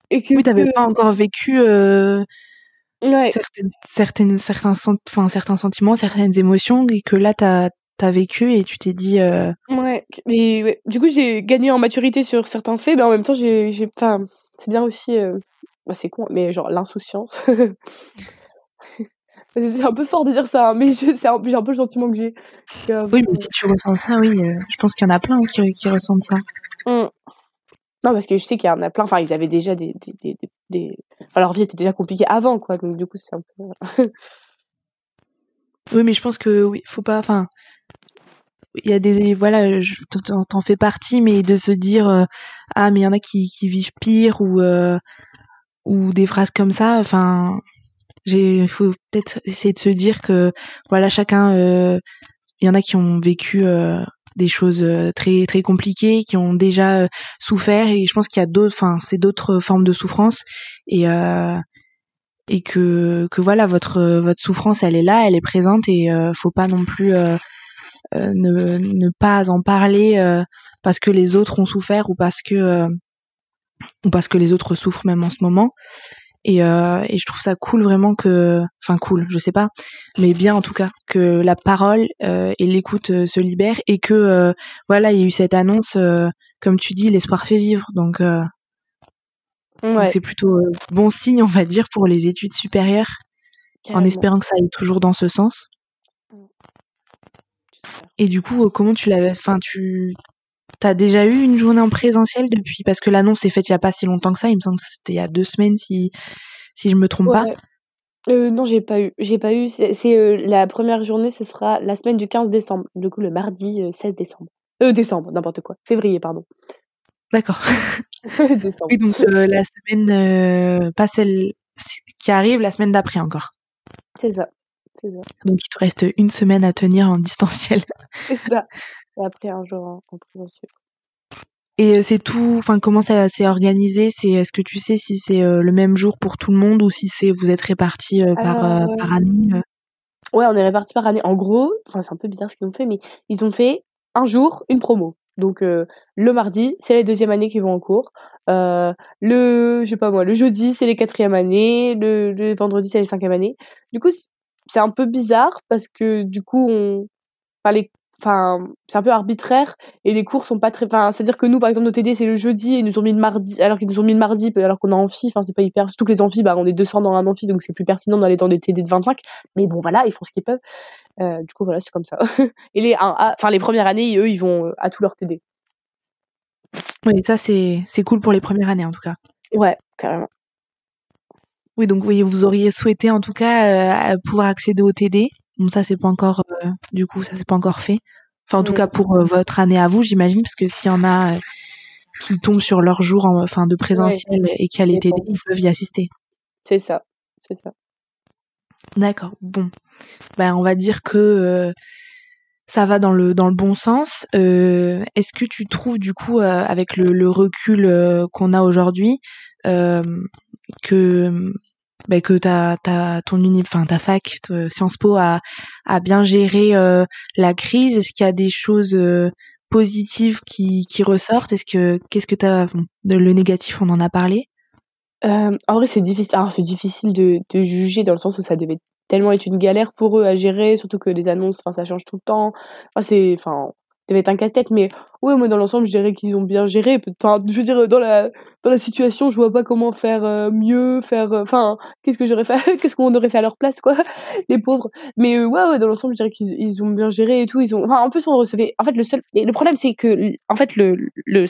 et que, oui, t'avais pas encore vécu euh, ouais. certaines, certaines certains enfin certains sentiments, certaines émotions, et que là t'as t'as vécu et tu t'es dit. Ouais. Mais ouais. du coup, j'ai gagné en maturité sur certains faits, mais en même temps, j'ai. Enfin, c'est bien aussi. Euh bah, c'est con, mais genre l'insouciance. c'est un peu fort de dire ça, hein, mais c'est un, j'ai un peu le sentiment que j'ai. oui, mais si tu ressens ça, oui, euh, je pense qu'il y en a plein qui, qui ressentent ça. Mmh. Non, parce que je sais qu'il y en a plein. Enfin, ils avaient déjà des, des, des, des... Enfin, leur vie était déjà compliquée avant, quoi. Donc, du coup, c'est un peu. oui, mais je pense que oui, faut pas. Enfin, il y a des voilà t'en fais partie mais de se dire euh, ah mais il y en a qui, qui vivent pire ou euh, ou des phrases comme ça. Enfin, il faut peut-être essayer de se dire que voilà, chacun, euh, il y en a qui ont vécu euh, des choses euh, très très compliquées, qui ont déjà souffert, et je pense qu'il y a d'autres, enfin, c'est d'autres formes de souffrance, et et que que voilà, votre votre souffrance, elle est là, elle est présente, et faut pas non plus ne, ne pas en parler parce que les autres ont souffert ou parce que parce que les autres souffrent même en ce moment. Et, euh, et, je trouve ça cool vraiment que, enfin cool, je sais pas, mais bien en tout cas que la parole euh, et l'écoute euh, se libèrent et que voilà, il y a eu cette annonce, comme tu dis, l'espoir fait vivre, donc ouais. c'est plutôt bon signe, on va dire, pour les études supérieures, en espérant que ça aille toujours dans ce sens. Mmh. Et du coup, comment tu l'avais, enfin tu T'as déjà eu une journée en présentiel depuis? Parce que l'annonce est faite il y a pas si longtemps que ça. Il me semble que c'était il y a deux semaines, si, si je me trompe pas. Euh, non, j'ai pas eu. J'ai pas eu. C'est euh, la première journée, ce sera la semaine du 15 décembre. Du coup, le mardi 16 euh, décembre. Euh, décembre, n'importe quoi. Février, pardon. D'accord. oui, donc la semaine, pas celle qui arrive, la semaine d'après encore. C'est ça. ça. Donc il te reste une semaine à tenir en distanciel. C'est ça et après un jour en, présentiel. Et euh, c'est tout, enfin comment ça s'est organisé? C'est est-ce que tu sais si c'est euh, le même jour pour tout le monde ou si c'est vous êtes répartis euh, par par année Ouais, on est répartis par année. En gros, enfin c'est un peu bizarre ce qu'ils ont fait, mais ils ont fait un jour une promo. Donc le mardi, c'est les deuxième année qui vont en cours. Le, je sais pas moi, le jeudi, c'est les quatrième années. Le, le vendredi, c'est les cinquième années. Du coup, c'est un peu bizarre parce que du coup, on, enfin les enfin c'est un peu arbitraire et les cours sont pas très enfin c'est à dire que nous par exemple nos TD c'est le jeudi et ils nous ont mis le mardi alors qu'ils nous ont mis le mardi alors qu'on a amphi enfin c'est pas hyper surtout que les amphis bah on est 200 dans un amphi donc c'est plus pertinent d'aller dans des TD de 25 mais bon voilà ils font ce qu'ils peuvent. Euh, du coup voilà c'est comme ça. Et les enfin les premières années eux ils vont euh, à tous leurs TD oui ça c'est c'est cool pour les premières années en tout cas. Ouais carrément. Oui donc oui, vous auriez souhaité en tout cas euh, pouvoir accéder au TD Bon, ça, c'est pas encore, euh, du coup, ça, c'est pas encore fait. Enfin, en tout cas, pour euh, votre année à vous, j'imagine, parce que s'il y en a euh, qui tombent sur leur jour en, enfin, de présentiel et qui allaient t'aider, ils peuvent y assister. C'est ça, c'est ça. D'accord. Bon, ben, on va dire que ça va dans le dans le bon sens. Est-ce que tu trouves du coup, avec le, le recul qu'on a aujourd'hui, que bah, que ta, ta, ton uni, enfin ta fac, Sciences Po a, a bien géré euh, la crise. Est-ce qu'il y a des choses euh, positives qui, qui ressortent? Est-ce que qu'est-ce que t'as le négatif On en a parlé? Euh, en vrai, c'est difficile. C'est difficile de, de juger dans le sens où ça devait tellement être une galère pour eux à gérer, surtout que les annonces, ça change tout le temps. Enfin, c'est, devait être un casse-tête mais ouais moi dans l'ensemble je dirais qu'ils ont bien géré. Enfin je veux dire dans la dans la situation je vois pas comment faire euh, mieux faire euh, enfin qu'est-ce que j'aurais fait qu'est-ce qu'on aurait fait à leur place quoi les pauvres. Mais euh, ouais, ouais dans l'ensemble je dirais qu'ils ils ont bien géré et tout. Ils ont enfin en plus on recevait en fait le seul le problème c'est que en fait le le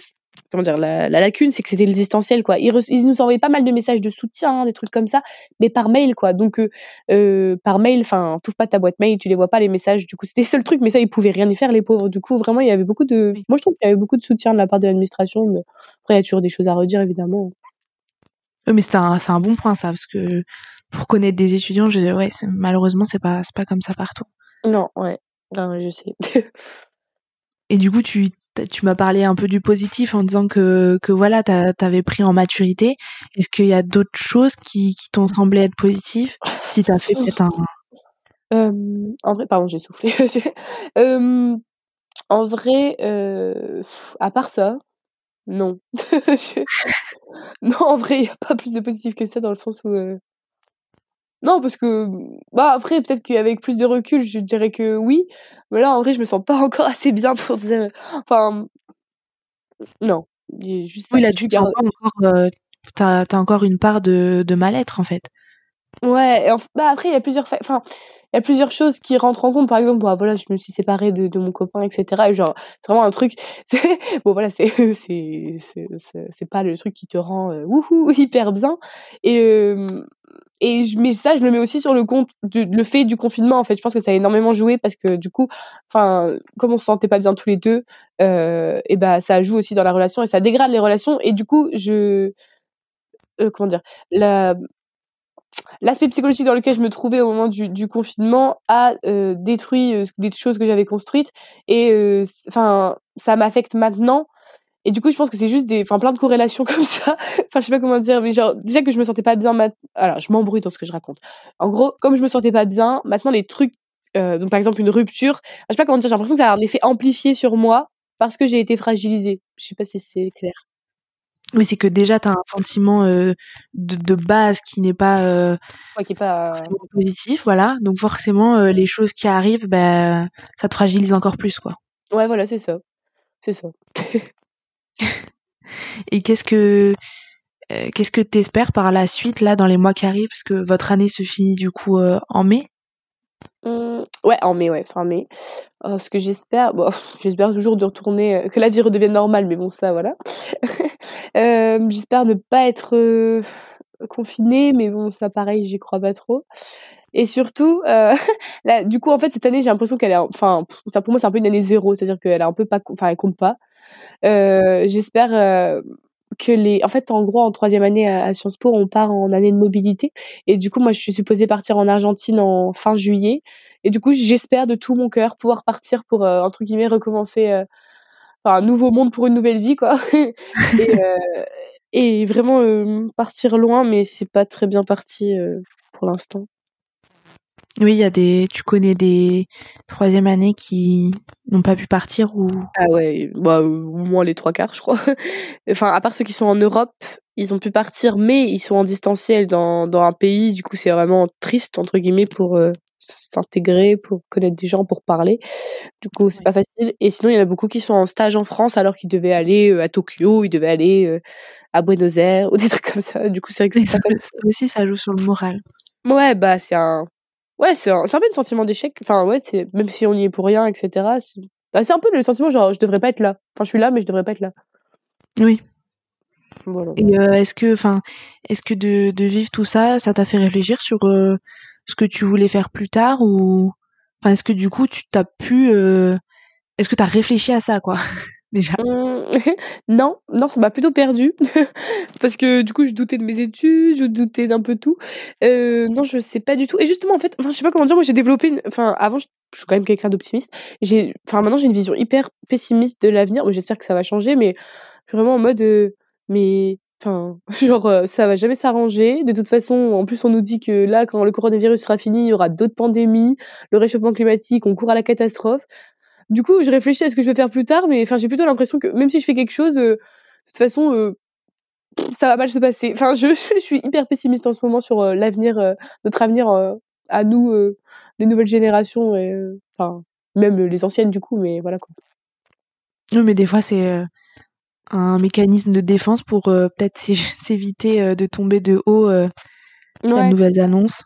comment dire la, la lacune c'est que c'était le distanciel quoi. Ils, ils, nous envoyaient pas mal de messages de soutien des trucs comme ça mais par mail quoi. Donc euh, euh par mail enfin touche pas ta boîte mail tu les vois pas les messages du coup c'était le seul truc mais ça ils pouvaient rien y faire les pauvres. Du coup vraiment il y avait beaucoup de moi je trouve qu'il y avait beaucoup de soutien de la part de l'administration mais après il y a toujours des choses à redire évidemment. Mais c'est un un bon point ça parce que pour connaître des étudiants je ouais malheureusement c'est pas c'est pas comme ça partout. Non ouais. Non je sais. Et du coup tu tu m'as parlé un peu du positif en disant que, que voilà, tu avais pris en maturité. Est-ce qu'il y a d'autres choses qui, t'ont semblé être positives? Si tu as fait peut-être un. Euh, en vrai, pardon, j'ai soufflé. euh, en vrai, euh, à part ça, non. Non, en vrai, il n'y a pas plus de positif que ça dans le sens où. Non, parce que, bah, après, peut-être qu'avec plus de recul, je dirais que oui. Mais là, en vrai, je me sens pas encore assez bien pour dire. Enfin. Non. Juste oui, là, tu as encore, euh, as, encore une part de, de mal-être, en fait. Ouais, bah après, il y a plusieurs. Enfin, il y a plusieurs choses qui rentrent en compte. Par exemple, bah, voilà, je me suis séparée de, de mon copain, etc. Et genre, c'est vraiment un truc. Bon, voilà, c'est c'est pas le truc qui te rend euh, wouhou, hyper bien. Et. Euh, et mais ça je le mets aussi sur le compte le fait du confinement en fait. Je pense que ça a énormément joué parce que du coup enfin comme on se sentait pas bien tous les deux euh, et bah ça joue aussi dans la relation et ça dégrade les relations. Et du coup je euh, comment dire la l'aspect psychologique dans lequel je me trouvais au moment du, confinement a euh, détruit des choses que j'avais construites. Et enfin ça m'affecte maintenant et du coup, je pense que c'est juste des, enfin, plein de corrélations comme ça. enfin, je sais pas comment dire, mais genre, déjà que je me sentais pas bien, alors, je m'embrouille dans ce que je raconte. En gros, comme je me sentais pas bien, maintenant, les trucs, euh, donc par exemple, une rupture, je sais pas comment dire, j'ai l'impression que ça a un effet amplifié sur moi parce que j'ai été fragilisée. Je sais pas si c'est clair. Oui, c'est que déjà, tu as un sentiment euh, de, de, base qui n'est pas, euh, ouais, qui est pas positif, voilà. Donc forcément, les choses qui arrivent, ben, ça te fragilise encore plus, quoi. Ouais, voilà, c'est ça. C'est ça. Et qu'est-ce que euh, qu'est-ce que tu par la suite là dans les mois qui arrivent? Parce que votre année se finit du coup euh, en mai mmh, Ouais, en mai, ouais, fin mai. Oh, ce que j'espère, bon, j'espère toujours de retourner, euh, que la vie redevienne normale, mais bon, ça, voilà. j'espère ne pas être confinée, mais bon, ça, pareil, j'y crois pas trop. Et surtout, euh, là, du coup, en fait, cette année, j'ai l'impression qu'elle est, enfin, pour moi, c'est un peu une année zéro, c'est-à-dire qu'elle est un peu pas, enfin, elle compte pas. Euh, J'espère euh, que les, en fait, en gros, en troisième année à, Sciences Po, on part en année de mobilité. Et du coup, moi, je suis supposée partir en Argentine en fin juillet. Et du coup, j'espère de tout mon cœur pouvoir partir pour euh, entre guillemets recommencer, euh, un nouveau monde pour une nouvelle vie, quoi. et, et vraiment partir loin, mais c'est pas très bien parti pour l'instant. Oui, il y a des. Tu connais des troisième années qui n'ont pas pu partir ou? Ah ouais, bah, au moins les trois quarts, je crois. enfin, à part ceux qui sont en Europe, ils ont pu partir, mais ils sont en distanciel dans, dans un pays. Du coup, c'est vraiment triste, entre guillemets, pour euh, s'intégrer, pour connaître des gens, pour parler. Du coup, c'est pas facile. Et sinon, il y en a beaucoup qui sont en stage en France alors qu'ils devaient aller euh, à Tokyo, ils devaient aller euh, à Buenos Aires ou des trucs comme ça. Du coup, c'est vrai que c'est pas aussi, ça joue sur le moral. Ouais, bah, c'est un Ouais, c'est un, un peu le sentiment d'échec. Enfin, ouais, c'est, même si on y est pour rien, etc. C'est, bah, c'est un peu le sentiment genre, je devrais pas être là. Enfin, je suis là, mais je devrais pas être là. Oui. Voilà. Et euh, est-ce que, enfin, est-ce que de, de, vivre tout ça, ça t'a fait réfléchir sur euh, ce que tu voulais faire plus tard ou, enfin, est-ce que du coup, tu t'as pu, euh... est-ce que t'as réfléchi à ça, quoi? Mmh, Non, non, ça m'a plutôt perdu parce que du coup, je doutais de mes études, je doutais d'un peu tout. Euh, non, je sais pas du tout. Et justement, en fait, enfin, je sais pas comment dire, moi, j'ai développé une. Enfin, avant, je, suis quand même quelqu'un d'optimiste. Enfin, maintenant, j'ai une vision hyper pessimiste de l'avenir. Mais j'espère que ça va changer, mais vraiment en mode, euh, mais Enfin, genre, euh, ça va jamais s'arranger. De toute façon, en plus, on nous dit que là, quand le coronavirus sera fini, il y aura d'autres pandémies, le réchauffement climatique, on court à la catastrophe. Du coup, je réfléchis à ce que je vais faire plus tard, mais enfin, j'ai plutôt l'impression que même si je fais quelque chose, euh, de toute façon, euh, ça va mal se passer. Enfin, je, je, suis hyper pessimiste en ce moment sur euh, l'avenir, notre avenir à nous, les nouvelles générations, et enfin, même les anciennes du coup, mais voilà quoi. Non, mais des fois, c'est un mécanisme de défense pour peut-être s'éviter de tomber de haut euh, ouais. nouvelles annonces.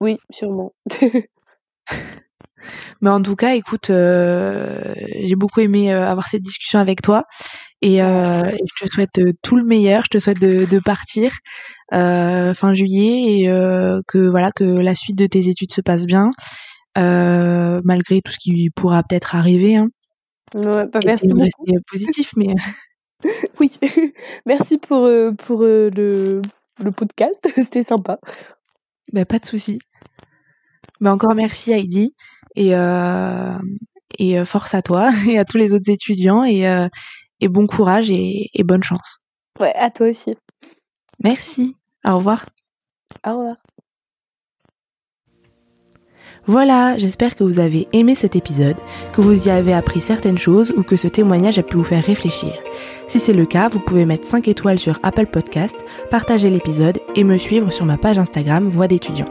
Oui, sûrement. Mais en tout cas, écoute, euh, j'ai beaucoup aimé euh, avoir cette discussion avec toi et, euh, et, je te souhaite tout le meilleur. Je te souhaite de, de partir fin juillet et que voilà que la suite de tes études se passe bien malgré tout ce qui pourra peut-être arriver. Hein. Ouais, bah, merci. De rester positif, mais oui, merci pour pour le le podcast, c'était sympa. Bah, pas de souci. Bah, encore merci Heidi et, euh, et euh, force à toi et à tous les autres étudiants et, euh, et bon courage et, et bonne chance. Ouais, à toi aussi. Merci. Au revoir. Au revoir. Voilà, j'espère que vous avez aimé cet épisode, que vous y avez appris certaines choses ou que ce témoignage a pu vous faire réfléchir. Si c'est le cas, vous pouvez mettre 5 étoiles sur Apple Podcast, partager l'épisode et me suivre sur ma page Instagram Voix d'étudiant.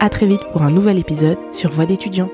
À très vite pour un nouvel épisode sur Voix d'étudiant.